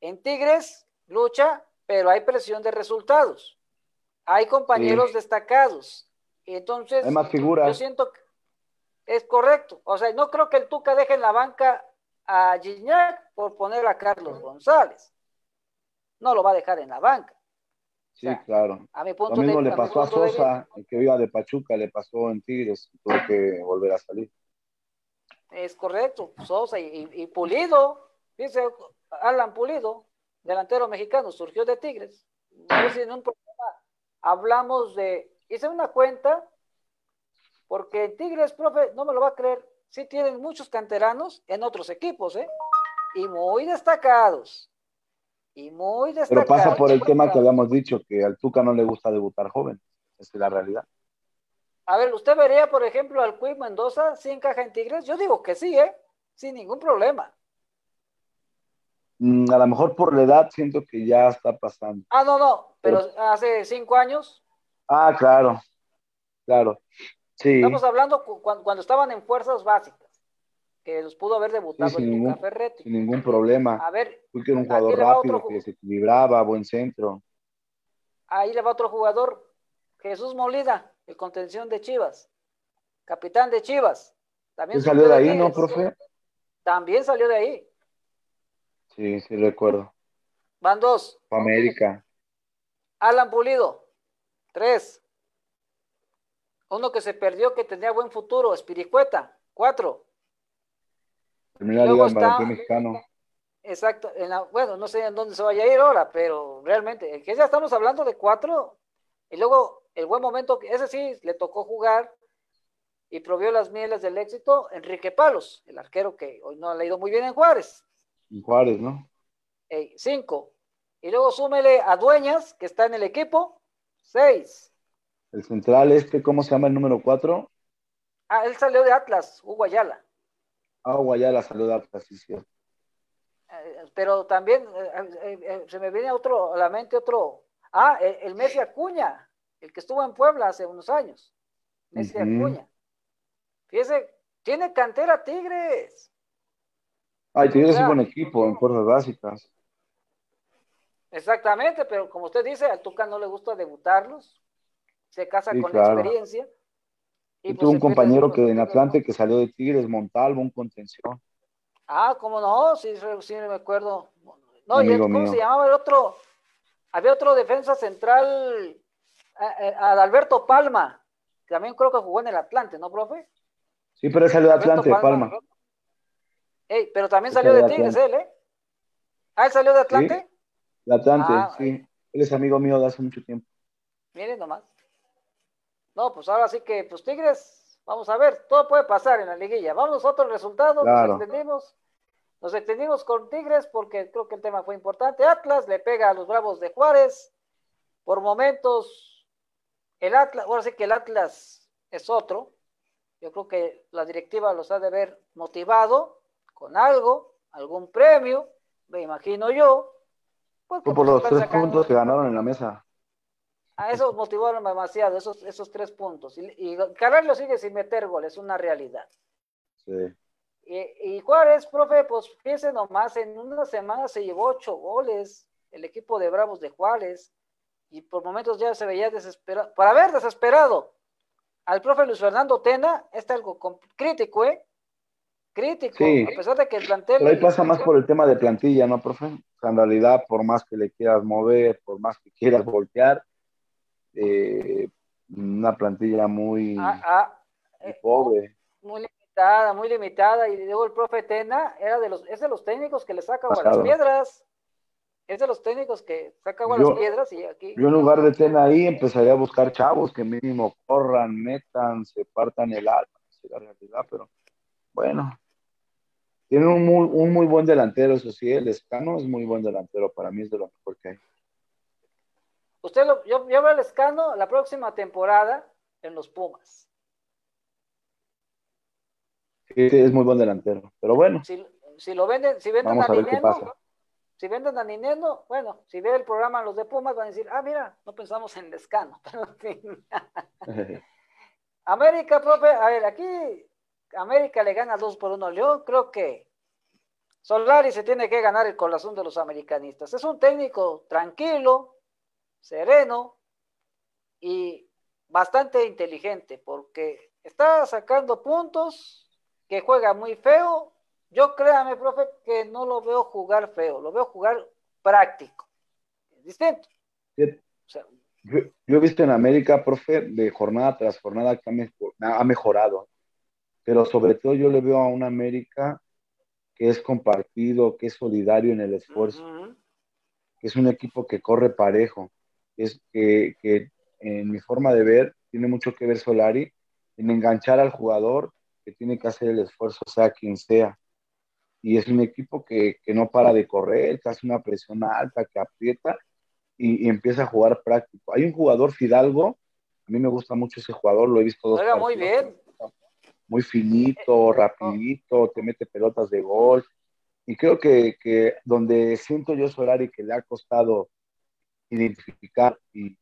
En Tigres, lucha, pero hay presión de resultados. Hay compañeros destacados. Entonces, hay más figuras. Yo siento que es correcto. O sea, no creo que el Tuca deje en la banca a Gignac por poner a Carlos González. No lo va a dejar en la banca. Sí, claro. A mi punto lo mismo le pasó a Sosa, el que iba de Pachuca, le pasó en Tigres, tuvo que volver a salir. Es correcto, Sosa y, Pulido, dice Alan Pulido, delantero mexicano, surgió de Tigres. No en un programa hablamos de, hice una cuenta, porque en Tigres, profe, no me lo va a creer, sí tienen muchos canteranos en otros equipos, ¿eh? Y muy destacados. Y muy destacados. Pero pasa por el tema que habíamos dicho, que al Tuca no le gusta debutar joven. Esa es la realidad. A ver, ¿usted vería, por ejemplo, al Cuy Mendoza si encaja en Tigres? Yo digo que sí, ¿eh? Sin ningún problema. Mm, a lo mejor por la edad siento que ya está pasando. Ah, no, no, pero hace cinco años. Ah, claro, claro. Estamos hablando cuando, estaban en fuerzas básicas, que los pudo haber debutado sin, ningún, sin ningún problema. A ver, porque era un jugador rápido, que se equilibraba, buen centro. Ahí le va otro jugador, Jesús Molina, el contención de Chivas, capitán de Chivas. También salió de ahí, no, profe? También salió de ahí. Sí, sí recuerdo. Van dos. América. Alan Pulido, tres. Uno que se perdió que tenía buen futuro, Espiricueta, cuatro. Primera liga está, mexicano. Exacto, bueno, no sé en dónde se vaya a ir ahora, pero realmente, que ya estamos hablando de cuatro, y luego el buen momento, ese sí, le tocó jugar y provió las mieles del éxito, Enrique Palos, el arquero que hoy no ha leído muy bien en Juárez. En Juárez, ¿no? cinco. Y luego súmele a Dueñas, que está en el equipo, seis. El central este, ¿cómo se llama el número 4? Ah, él salió de Atlas, Hugo Ayala. Ah, Hugo Ayala salió de Atlas, sí, sí. Eh, pero también eh, eh, se me viene otro, a la mente otro. Ah, el, Messi Acuña, el que estuvo en Puebla hace unos años. Messi Acuña. Fíjese, tiene cantera Tigres. Ay, Tigres es un buen equipo en fuerzas básicas. Exactamente, pero como usted dice, al Tuca no le gusta debutarlos se casa con la experiencia. Y pues, tuve un compañero que en Atlante que salió de Tigres, Montalvo, un contención. Ah, ¿cómo no? Sí, sí me acuerdo. No, y ¿cómo se llamaba el otro? Había otro defensa central, Adalberto Palma, que también creo que jugó en el Atlante, ¿no, profe? Sí, pero él salió de Atlante, Palma. pero también salió de Tigres él, ¿eh? ¿Ah, él salió de Atlante? Sí, de Atlante, ah, sí. Él es amigo mío de hace mucho tiempo. Miren nomás. No, pues ahora sí que, pues Tigres, vamos a ver, todo puede pasar en la liguilla. Vamos a otros resultados, nos extendimos, nos extendimos con Tigres porque creo que el tema fue importante. Atlas le pega a los Bravos de Juárez. Por momentos, el Atlas, ahora sí que el Atlas es otro. Yo creo que la directiva los ha de haber motivado con algo, algún premio, me imagino yo. por pues, los tres puntos que ganaron en la mesa. A eso motivaron demasiado, esos, esos tres puntos. Y, y lo sigue sin meter goles, es una realidad. Sí. Y, y, Juárez, profe, pues fíjense nomás, en una semana se llevó ocho goles el equipo de Bravos de Juárez. Y por momentos ya se veía desesperado. Para ver desesperado al profe Luis Fernando Tena, está algo crítico, ¿eh? Crítico, a pesar de que el plantel. Pero ahí pasa más por el tema de plantilla, ¿no, profe? en realidad, por más que le quieras mover, por más que quieras voltear, eh, una plantilla muy, ah, ah, eh, pobre. Muy limitada, muy limitada. Y luego el profe Tena era de los, es de los técnicos que le saca agua a las piedras. Es de los técnicos que saca agua a las piedras y aquí. Yo en lugar de Tena ahí empezaría a buscar chavos que mínimo corran, metan, se partan el alma. la realidad, pero bueno. Tiene un muy, un muy buen delantero, eso sí, el Escano es muy buen delantero, para mí es de lo mejor que hay. Usted lo, yo, yo veo el escano la próxima temporada en los Pumas. Sí, es muy buen delantero, pero bueno. Si, lo venden, si venden a, Nineno, si venden a Nineno, bueno, si ve el programa los de Pumas van a decir, ah, mira, no pensamos en Lescano. América, profe, a ver, aquí América le gana 2 por 1 a León, creo que Solari se tiene que ganar el corazón de los americanistas. Es un técnico tranquilo, sereno y bastante inteligente porque está sacando puntos, que juega muy feo. Yo créame, profe, que no lo veo jugar feo, lo veo jugar práctico. distinto. yo, he visto en América, profe, de jornada tras jornada que ha mejorado. Pero sobre todo yo le veo a una América que es compartido, que es solidario en el esfuerzo, que es un equipo que corre parejo, es que, que, en mi forma de ver tiene mucho que ver Solari en enganchar al jugador que tiene que hacer el esfuerzo, sea quien sea. Y es un equipo que, que no para de correr, que hace una presión alta, que aprieta y, empieza a jugar práctico. Hay un jugador Fidalgo, a mí me gusta mucho ese jugador, lo he visto dos Juega muy bien muy finito, rapidito, te mete pelotas de gol. Y creo que, que donde siento yo Solari que le ha costado identificar y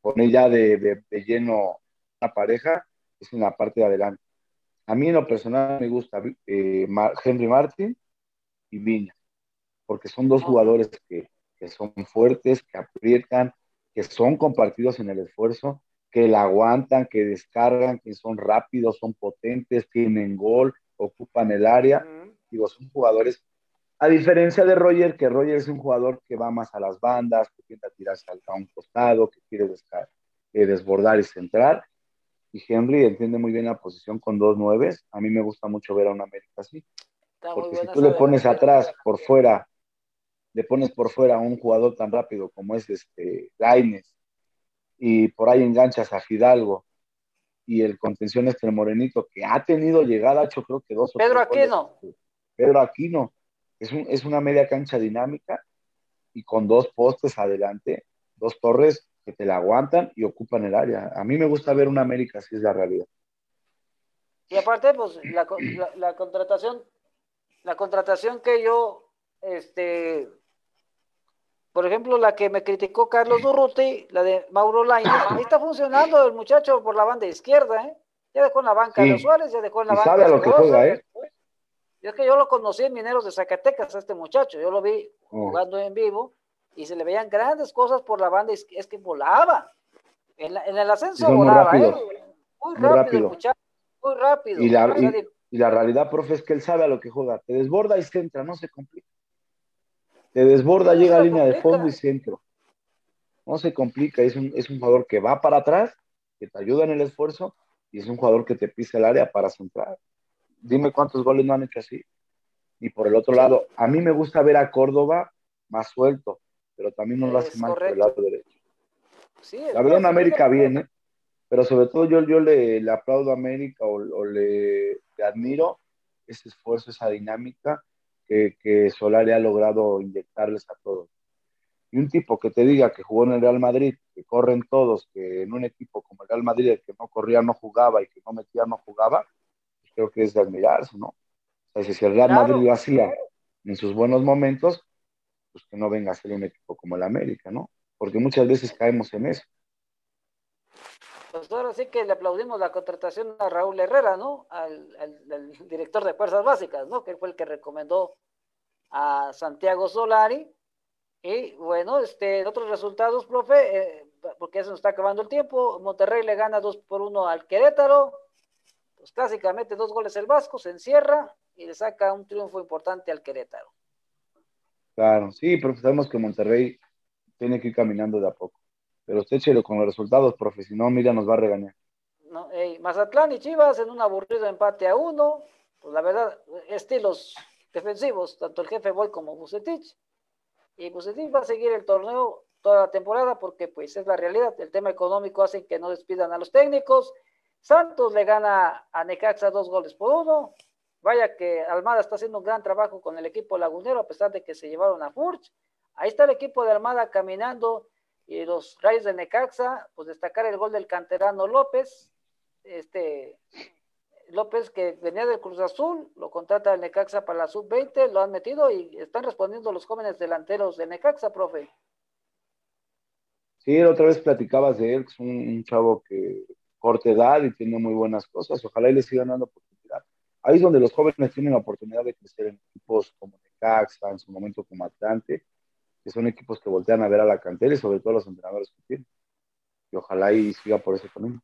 poner ya de, de, lleno una pareja es en la parte de adelante. A mí en lo personal me gusta eh, Henry Martin y Viña, porque son dos jugadores que, que son fuertes, que aprietan, que son compartidos en el esfuerzo que la aguantan, que descargan, que son rápidos, son potentes, tienen gol, ocupan el área. Digo, son jugadores, a diferencia de Roger, que Roger es un jugador que va más a las bandas, que tiende a tirarse a un costado, que quiere eh, desbordar y centrar. Y Henry entiende muy bien la posición con dos nueves. A mí me gusta mucho ver a un América así. porque si tú le pones atrás, por fuera, le pones por fuera a un jugador tan rápido como es este Laines, y por ahí enganchas a Fidalgo y el contención este Morenito que ha tenido llegada, yo creo que dos o Pedro Aquino. Pedro Aquino. Es, un, es una media cancha dinámica y con dos postes adelante, dos torres que te la aguantan y ocupan el área. A mí me gusta ver una América así es la realidad. Y aparte, pues la, la contratación, la contratación que yo este, por ejemplo, la que me criticó Carlos Durruti, la de Mauro Lainez, ahí está funcionando el muchacho por la banda izquierda, ¿eh? Ya dejó en la banca de Suárez, ya dejó en la banca sabe a lo que juega, ¿eh? Y es que yo lo conocí en Mineros de Zacatecas, a este muchacho, yo lo vi oh. jugando en vivo y se le veían grandes cosas por la banda, es que volaba. En, el ascenso volaba, ¿eh? Muy rápido, el muchacho, muy rápido. Y la, y la realidad, profe, es que él sabe a lo que juega, te desborda y centra, no se complica. Te desborda, llega a línea de fondo y centro. No se complica, es un, es un jugador que va para atrás, que te ayuda en el esfuerzo, y es un jugador que te pisa el área para centrar. Dime cuántos goles no han hecho así. Y por el otro lado, a mí me gusta ver a Córdoba más suelto, pero también no lo hace mal por el lado derecho. la verdad, en América bien, ¿eh? pero sobre todo yo, yo le, le aplaudo a América o, le, le, admiro ese esfuerzo, esa dinámica que, que Solari ha logrado inyectarles a todos. Y un tipo que te diga que jugó en el Real Madrid, que corren todos, que en un equipo como el Real Madrid, el que no corría no jugaba y que no metía no jugaba, creo que es de admirarse, ¿no? O sea, si el Real Madrid lo hacía en sus buenos momentos, pues que no venga a ser un equipo como el América, ¿no? Porque muchas veces caemos en eso. Pues ahora sí que le aplaudimos la contratación a Raúl Herrera, ¿no? Al, director de Fuerzas Básicas, ¿no? Que fue el que recomendó a Santiago Solari. Y bueno, este, otros resultados, profe, eh, porque ya se nos está acabando el tiempo. Monterrey le gana 2 por 1 al Querétaro. Pues clásicamente dos goles el Vasco, se encierra y le saca un triunfo importante al Querétaro. Claro, sí, pero sabemos que Monterrey tiene que ir caminando de a poco. Pero usted échelo con los resultados, profe, si no, mira, nos va a regañar. No, Mazatlán y Chivas en un aburrido empate a uno. Pues la verdad, estilos defensivos, tanto el jefe Boy como Bucetich. Y Bucetich va a seguir el torneo toda la temporada porque pues es la realidad. El tema económico hace que no despidan a los técnicos. Santos le gana a Necaxa dos goles por uno. Vaya que Almada está haciendo un gran trabajo con el equipo lagunero a pesar de que se llevaron a Furch. Ahí está el equipo de Almada caminando Y los Rayos de Necaxa, pues destacar el gol del canterano López, este López que venía del Cruz Azul, lo contrata el Necaxa para la sub-20, lo han metido y están respondiendo los jóvenes delanteros de Necaxa, profe. Sí, otra vez platicabas de él, es un, chavo que corta edad y tiene muy buenas cosas. Ojalá y le sigan dando oportunidad. Ahí es donde los jóvenes tienen la oportunidad de crecer en equipos como Necaxa, en su momento como Atlante, que son equipos que voltean a ver a la cantera y sobre todo a los entrenadores que tienen. Y ojalá y siga por ese camino.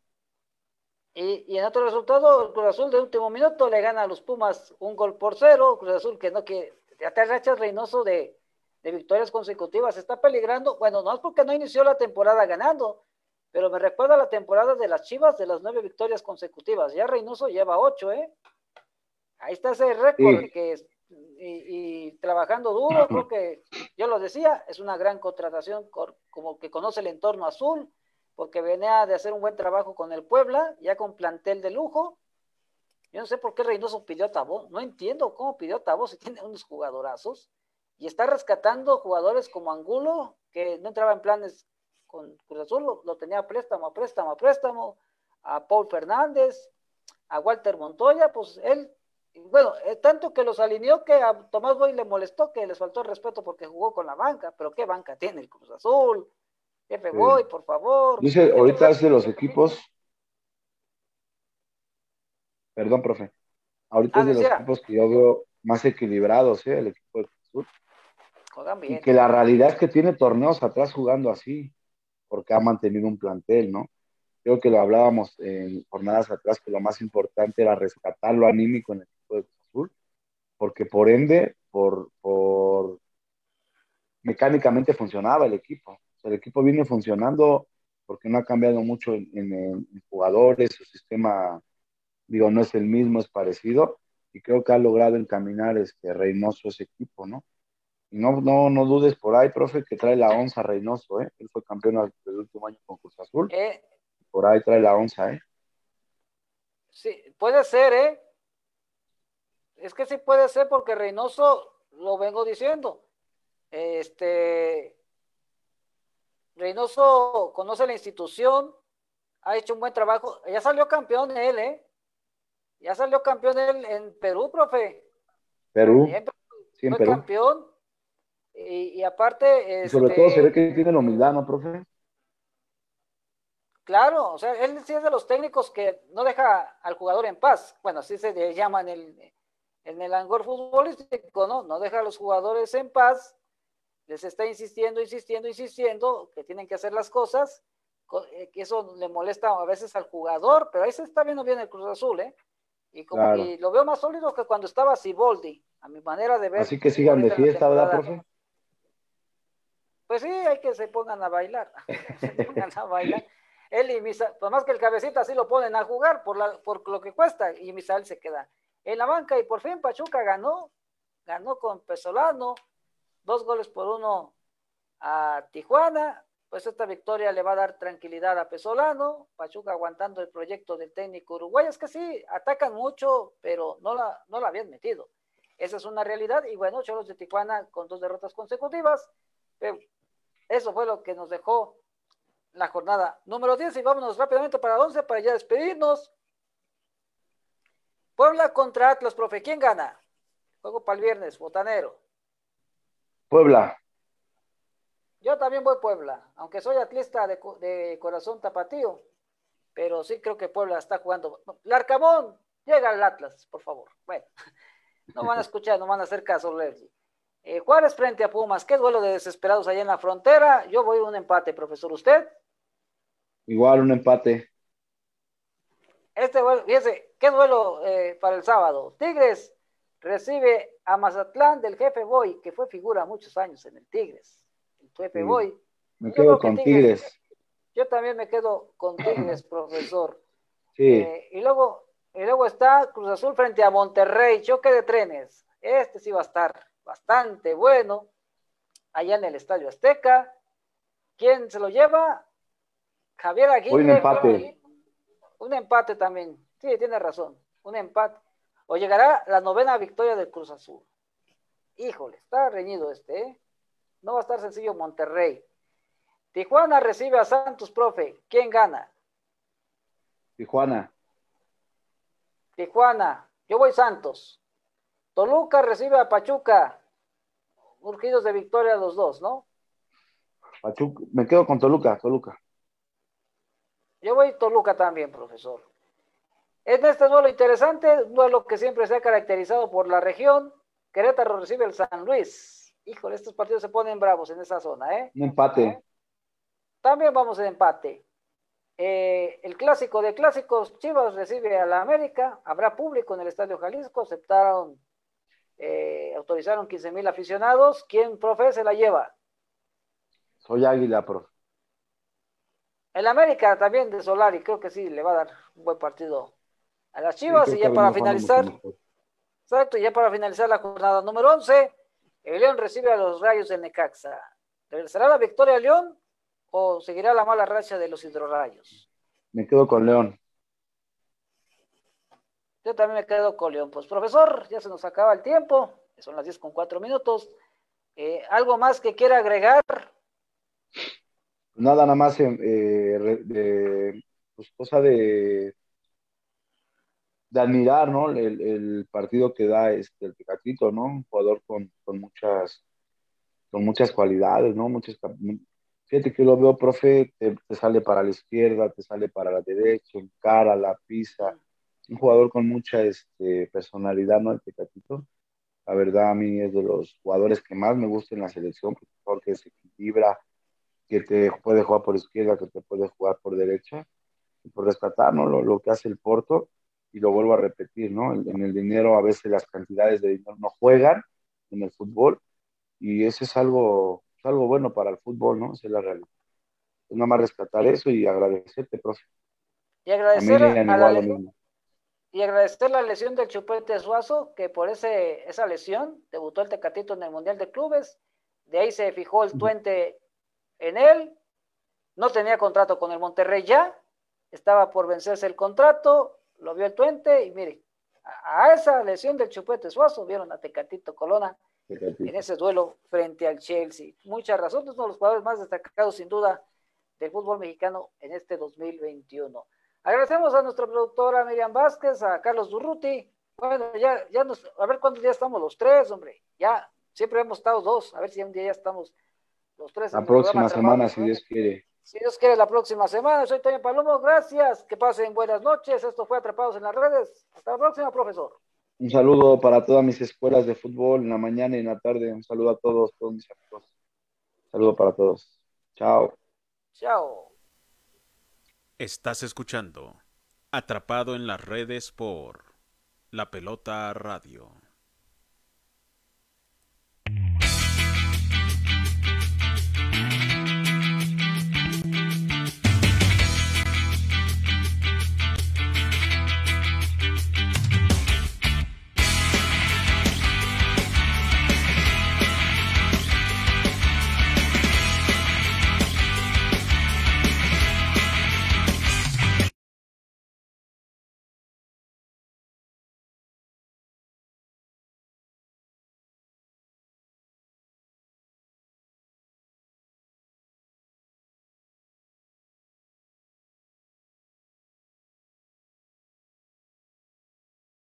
Y, y, en otro resultado, el Cruz Azul de último minuto le gana a los Pumas un gol por cero. Cruz Azul que no que ya te rachas Reynoso de, de victorias consecutivas. Está peligrando, bueno, no es porque no inició la temporada ganando, pero me recuerda la temporada de las Chivas de las nueve victorias consecutivas. Ya Reynoso lleva ocho, ¿eh? Ahí está ese récord que y, y, trabajando duro, creo que yo lo decía, es una gran contratación como que conoce el entorno azul, porque venía de hacer un buen trabajo con el Puebla, ya con plantel de lujo. Yo no sé por qué Reynoso pidió a Tabó, no entiendo cómo pidió a Tabó si tiene unos jugadorazos y está rescatando jugadores como Angulo, que no entraba en planes con Cruz Azul, lo, tenía préstamo, a préstamo, a préstamo, a Paul Fernández, a Walter Montoya, pues él, bueno, eh, tanto que los alineó que a Tomás Boy le molestó que les faltó el respeto porque jugó con la banca, pero ¿qué banca tiene el Cruz Azul? Jefe Boy, por favor. Dice, ahorita es de los equipos. Perdón, profe. Ahorita es de los equipos que yo veo más equilibrados, ¿eh? El equipo de Cruz Azul. Y que la realidad es que tiene torneos atrás jugando así, porque ha mantenido un plantel, ¿no? Creo que lo hablábamos en jornadas atrás, que lo más importante era rescatar lo anímico en el equipo de Cruz Azul, porque por ende, por, por mecánicamente funcionaba el equipo. el equipo viene funcionando porque no ha cambiado mucho en, en, jugadores, su sistema, digo, no es el mismo, es parecido, y creo que ha logrado encaminar este Reynoso ese equipo, ¿no? No, no, no dudes por ahí, profe, que trae la onza Reynoso, ¿eh? Él fue campeón del último año con Cruz Azul. Eh, por ahí trae la onza, ¿eh? Sí, puede ser, ¿eh? Es que sí puede ser porque Reynoso, lo vengo diciendo, este, Reynoso conoce la institución, ha hecho un buen trabajo, ya salió campeón él, ¿eh? Ya salió campeón él en Perú, profe. Perú. Sí, fue campeón y, aparte... sobre todo se ve que tiene la humildad, ¿no, profe? Claro, o sea, él sí es de los técnicos que no deja al jugador en paz. Bueno, así se llama en el, en el angor futbolístico, ¿no? No deja a los jugadores en paz, les está insistiendo, insistiendo, insistiendo que tienen que hacer las cosas, eh, que eso le molesta a veces al jugador, pero ahí se está viendo bien el Cruz Azul, ¿eh? Y, como, y lo veo más sólido que cuando estaba Siboldi, a mi manera de ver. Así que sigan de fiesta, ¿verdad, profe? Pues sí, hay que se pongan a bailar. se pongan a bailar. Él y Misael, pues más que el cabecita sí lo ponen a jugar por, la, por lo que cuesta, y Misael se queda en la banca, y por fin Pachuca ganó, ganó con Pesolano, dos goles por uno a Tijuana, pues esta victoria le va a dar tranquilidad a Pesolano, Pachuca aguantando el proyecto del técnico uruguayo, es que sí, atacan mucho, pero no la, no la habían metido. Esa es una realidad, y bueno, Cholos de Tijuana con dos derrotas consecutivas, eso fue lo que nos dejó la jornada número 10 y vámonos rápidamente para 11 para ya despedirnos. Puebla contra Atlas, profe. ¿Quién gana? Juego para el viernes, botanero. Puebla. Yo también voy Puebla, aunque soy atlista de, corazón tapatío, pero sí creo que Puebla está jugando. Larcamón, llega al Atlas, por favor. Bueno, no van a escuchar, no van a hacer caso, Leslie. Eh, Juárez frente a Pumas, qué duelo de desesperados allá en la frontera. Yo voy a un empate, profesor. ¿Usted? Igual, un empate. Este duelo, fíjese, qué duelo eh, para el sábado. Tigres recibe a Mazatlán del jefe Boy, que fue figura muchos años en el Tigres. El jefe Boy. Me quedo con Tigres, Yo también me quedo con Tigres, profesor. Sí. Eh, y luego, y luego está Cruz Azul frente a Monterrey, choque de trenes. Este sí va a estar bastante bueno, allá en el Estadio Azteca. ¿Quién se lo lleva? Javier Aguirre. Un empate. Un empate también. Sí, tiene razón. Un empate. O llegará la novena victoria del Cruz Azul. Híjole, está reñido este, ¿eh? No va a estar sencillo Monterrey. Tijuana recibe a Santos, profe. ¿Quién gana? Tijuana. Tijuana. Yo voy Santos. Toluca recibe a Pachuca. Urgidos de victoria los dos, ¿no? Pachuca. Me quedo con Toluca, Toluca. Yo voy Toluca también, profesor. En este duelo interesante, un duelo que siempre se ha caracterizado por la región. Querétaro recibe el San Luis. Híjole, estos partidos se ponen bravos en esa zona, ¿eh? Un empate. ¿Eh? También vamos en empate. Eh, el clásico de clásicos, Chivas recibe a la América. Habrá público en el Estadio Jalisco. Aceptaron, eh, autorizaron 15 mil aficionados. ¿Quién, profe, se la lleva? Soy Águila, profe. El América también de Solari, creo que sí, le va a dar un buen partido a las Chivas. y ya para finalizar, exacto, ya para finalizar la jornada número 11, el León recibe a los Rayos de Necaxa. ¿Regresará la victoria a León o seguirá la mala racha de los hidrorrayos? Me quedo con León. Yo también me quedo con León. Pues profesor, ya se nos acaba el tiempo, son las 10 con 4 minutos. Eh, ¿Algo más que quiera agregar? Nada, nada más eh, de, pues, cosa de, de admirar, ¿no? El, partido que da este, el Tecatito, ¿no? Un jugador con, muchas con muchas cualidades, ¿no? Muchas, fíjate que lo veo, profe, te, sale para la izquierda, te sale para la derecha, cara, la pisa. Un jugador con mucha este, personalidad, ¿no? El Tecatito. La verdad, a mí es de los jugadores que más me gusta en la selección, porque se equilibra, que te puede jugar por izquierda, que te puede jugar por derecha, y por rescatar ¿no? lo, que hace el Porto, y lo vuelvo a repetir, ¿no? En, el dinero a veces las cantidades de dinero no juegan en el fútbol, y eso es algo, algo bueno para el fútbol, ¿no? Esa es la realidad. Es nada más rescatar eso y agradecerte, profe. Y agradecer a, la lesión, y agradecer la lesión del Chupete Suazo, que por ese, esa lesión debutó el Tecatito en el Mundial de Clubes, de ahí se fijó el Tuente en él, no tenía contrato con el Monterrey ya, estaba por vencerse el contrato, lo vio el Tuente y mire, a, esa lesión del Chupete Suazo vieron a Tecatito Colona en ese duelo frente al Chelsea. Muchas razones, uno de los jugadores más destacados sin duda del fútbol mexicano en este 2021. Agradecemos a nuestra productora Miriam Vázquez, a Carlos Durruti. Bueno, ya, ya nos, a ver cuántos días estamos los tres, hombre. Ya, siempre hemos estado dos, a ver si un día ya estamos la próxima semana, si Dios quiere. Si Dios quiere, la próxima semana. Soy Toño Palomo, gracias. Que pasen buenas noches. Esto fue Atrapados en las Redes. Hasta la próxima, profesor. Un saludo para todas mis escuelas de fútbol en la mañana y en la tarde. Un saludo a todos, todos mis amigos. Un saludo para todos. Chao. Chao. Estás escuchando Atrapado en las Redes por La Pelota Radio.